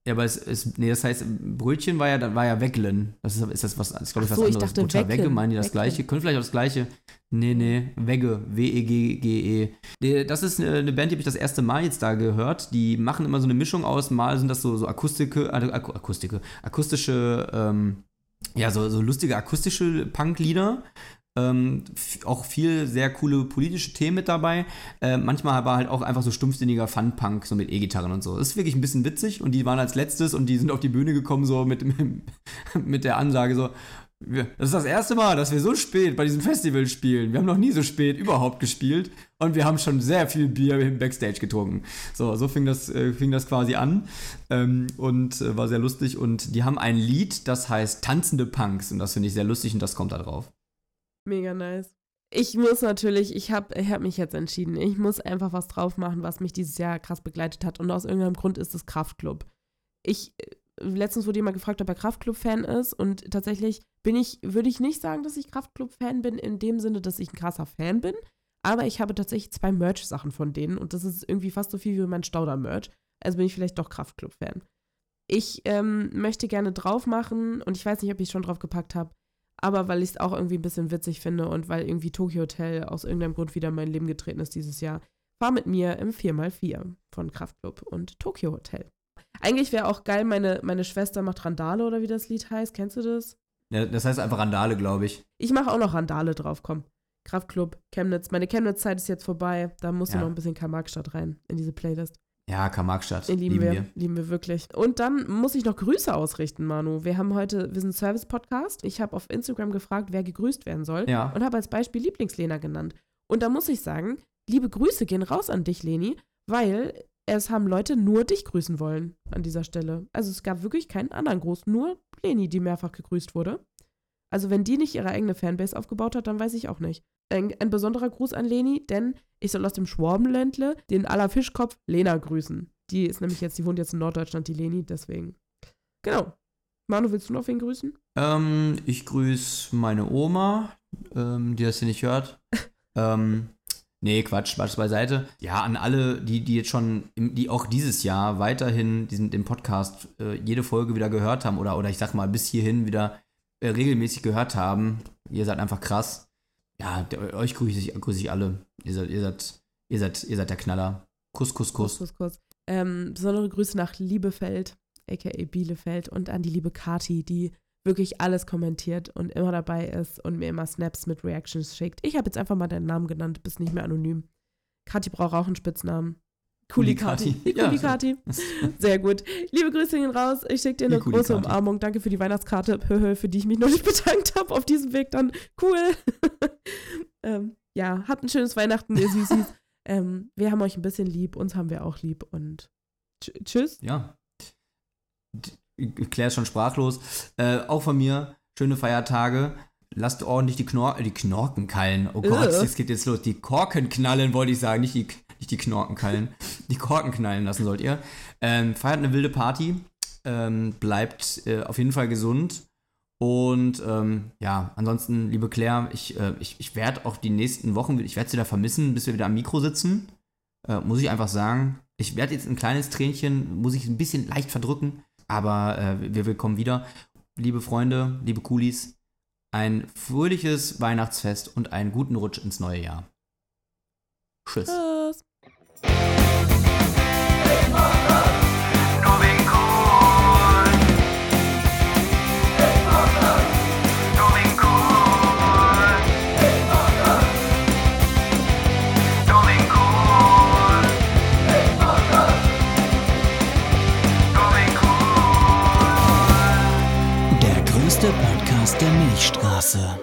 ja, aber es ist, nee, das heißt, Brötchen war ja, dann war ja Weglen. Das ist, ist das was, ist glaube ich was so, anderes. Ich dachte, Butter, Wegge, meinen die das Wecklen. gleiche? Können vielleicht auch das gleiche. Nee, nee, Wegge, W-E-G-G-E. -E. Das ist eine Band, die habe ich das erste Mal jetzt da gehört. Die machen immer so eine Mischung aus, mal sind das so, so Akustike, äh, Akustike, akustische, ähm, ja, so, so lustige akustische Punklieder. Ähm, auch viel sehr coole politische Themen mit dabei. Äh, manchmal aber halt auch einfach so stumpfsinniger Fun-Punk, so mit E-Gitarren und so. Das ist wirklich ein bisschen witzig und die waren als letztes und die sind auf die Bühne gekommen, so mit, mit der Ansage so. Das ist das erste Mal, dass wir so spät bei diesem Festival spielen. Wir haben noch nie so spät überhaupt gespielt und wir haben schon sehr viel Bier im Backstage getrunken. So, so fing das, äh, fing das quasi an ähm, und äh, war sehr lustig. Und die haben ein Lied, das heißt Tanzende Punks und das finde ich sehr lustig und das kommt da drauf. Mega nice. Ich muss natürlich, ich habe ich hab mich jetzt entschieden, ich muss einfach was drauf machen, was mich dieses Jahr krass begleitet hat. Und aus irgendeinem Grund ist es Kraftclub. Ich, äh, letztens wurde jemand gefragt, ob er Kraftclub-Fan ist. Und tatsächlich bin ich, würde ich nicht sagen, dass ich Kraftclub-Fan bin, in dem Sinne, dass ich ein krasser Fan bin. Aber ich habe tatsächlich zwei Merch-Sachen von denen und das ist irgendwie fast so viel wie mein Stauder-Merch. Also bin ich vielleicht doch Kraftclub-Fan. Ich ähm, möchte gerne drauf machen und ich weiß nicht, ob ich schon drauf gepackt habe aber weil ich es auch irgendwie ein bisschen witzig finde und weil irgendwie Tokyo Hotel aus irgendeinem Grund wieder in mein Leben getreten ist dieses Jahr, fahr mit mir im 4x4 von Kraftclub und Tokyo Hotel. Eigentlich wäre auch geil, meine, meine Schwester macht Randale oder wie das Lied heißt. Kennst du das? Ja, das heißt einfach Randale, glaube ich. Ich mache auch noch Randale drauf, komm. Kraftclub, Chemnitz. Meine Chemnitz-Zeit ist jetzt vorbei. Da musst ja. du noch ein bisschen Karl-Marx-Stadt rein in diese Playlist. Ja, Karl-Marx-Stadt. Lieben, lieben wir, wir, Lieben wir wirklich. Und dann muss ich noch Grüße ausrichten, Manu. Wir haben heute, wir sind Service-Podcast. Ich habe auf Instagram gefragt, wer gegrüßt werden soll. Ja. Und habe als Beispiel Lieblingslena genannt. Und da muss ich sagen, liebe Grüße gehen raus an dich, Leni, weil es haben Leute nur dich grüßen wollen an dieser Stelle. Also es gab wirklich keinen anderen Gruß, nur Leni, die mehrfach gegrüßt wurde. Also wenn die nicht ihre eigene Fanbase aufgebaut hat, dann weiß ich auch nicht. Ein, ein besonderer Gruß an Leni, denn ich soll aus dem Schwabenländle den aller Fischkopf Lena grüßen. Die ist nämlich jetzt, die wohnt jetzt in Norddeutschland, die Leni, deswegen. Genau. Manu, willst du noch wen grüßen? Ähm, ich grüße meine Oma, ähm, die das hier nicht hört. ähm, nee, Quatsch, Quatsch beiseite. Ja, an alle, die, die jetzt schon, die auch dieses Jahr weiterhin diesen, den Podcast äh, jede Folge wieder gehört haben oder, oder ich sag mal bis hierhin wieder regelmäßig gehört haben. Ihr seid einfach krass. Ja, euch grüße ich, grüße ich alle. Ihr seid, ihr seid, ihr seid, ihr seid der Knaller. Kuss, Kuss, Kuss. Kuss, Kuss, Kuss. Ähm, besondere Grüße nach Liebefeld, aka Bielefeld, und an die liebe Kati, die wirklich alles kommentiert und immer dabei ist und mir immer Snaps mit Reactions schickt. Ich habe jetzt einfach mal deinen Namen genannt, bist nicht mehr anonym. Kathi braucht auch einen Spitznamen. Kulikati. Kulikati. Sehr gut. Liebe Grüße gehen raus. Ich schicke dir eine große Umarmung. Danke für die Weihnachtskarte, für die ich mich noch nicht bedankt habe auf diesem Weg dann. Cool. ähm, ja, habt ein schönes Weihnachten, ihr Süßis. ähm, wir haben euch ein bisschen lieb, uns haben wir auch lieb und tschüss. Ja. Claire ist schon sprachlos. Äh, auch von mir, schöne Feiertage. Lasst ordentlich die, Knorr die Knorken kallen. Oh Gott, es geht jetzt los. Die Korken knallen, wollte ich sagen. Nicht die, nicht die Knorken kallen. Die Korken knallen lassen sollt ihr. Ähm, feiert eine wilde Party. Ähm, bleibt äh, auf jeden Fall gesund. Und ähm, ja, ansonsten, liebe Claire, ich, äh, ich, ich werde auch die nächsten Wochen, ich werde sie da vermissen, bis wir wieder am Mikro sitzen. Äh, muss ich einfach sagen. Ich werde jetzt ein kleines Tränchen, muss ich ein bisschen leicht verdrücken, aber äh, wir, wir kommen wieder. Liebe Freunde, liebe Coolies, ein fröhliches Weihnachtsfest und einen guten Rutsch ins neue Jahr. Tschüss. Tschüss. Der Milchstraße.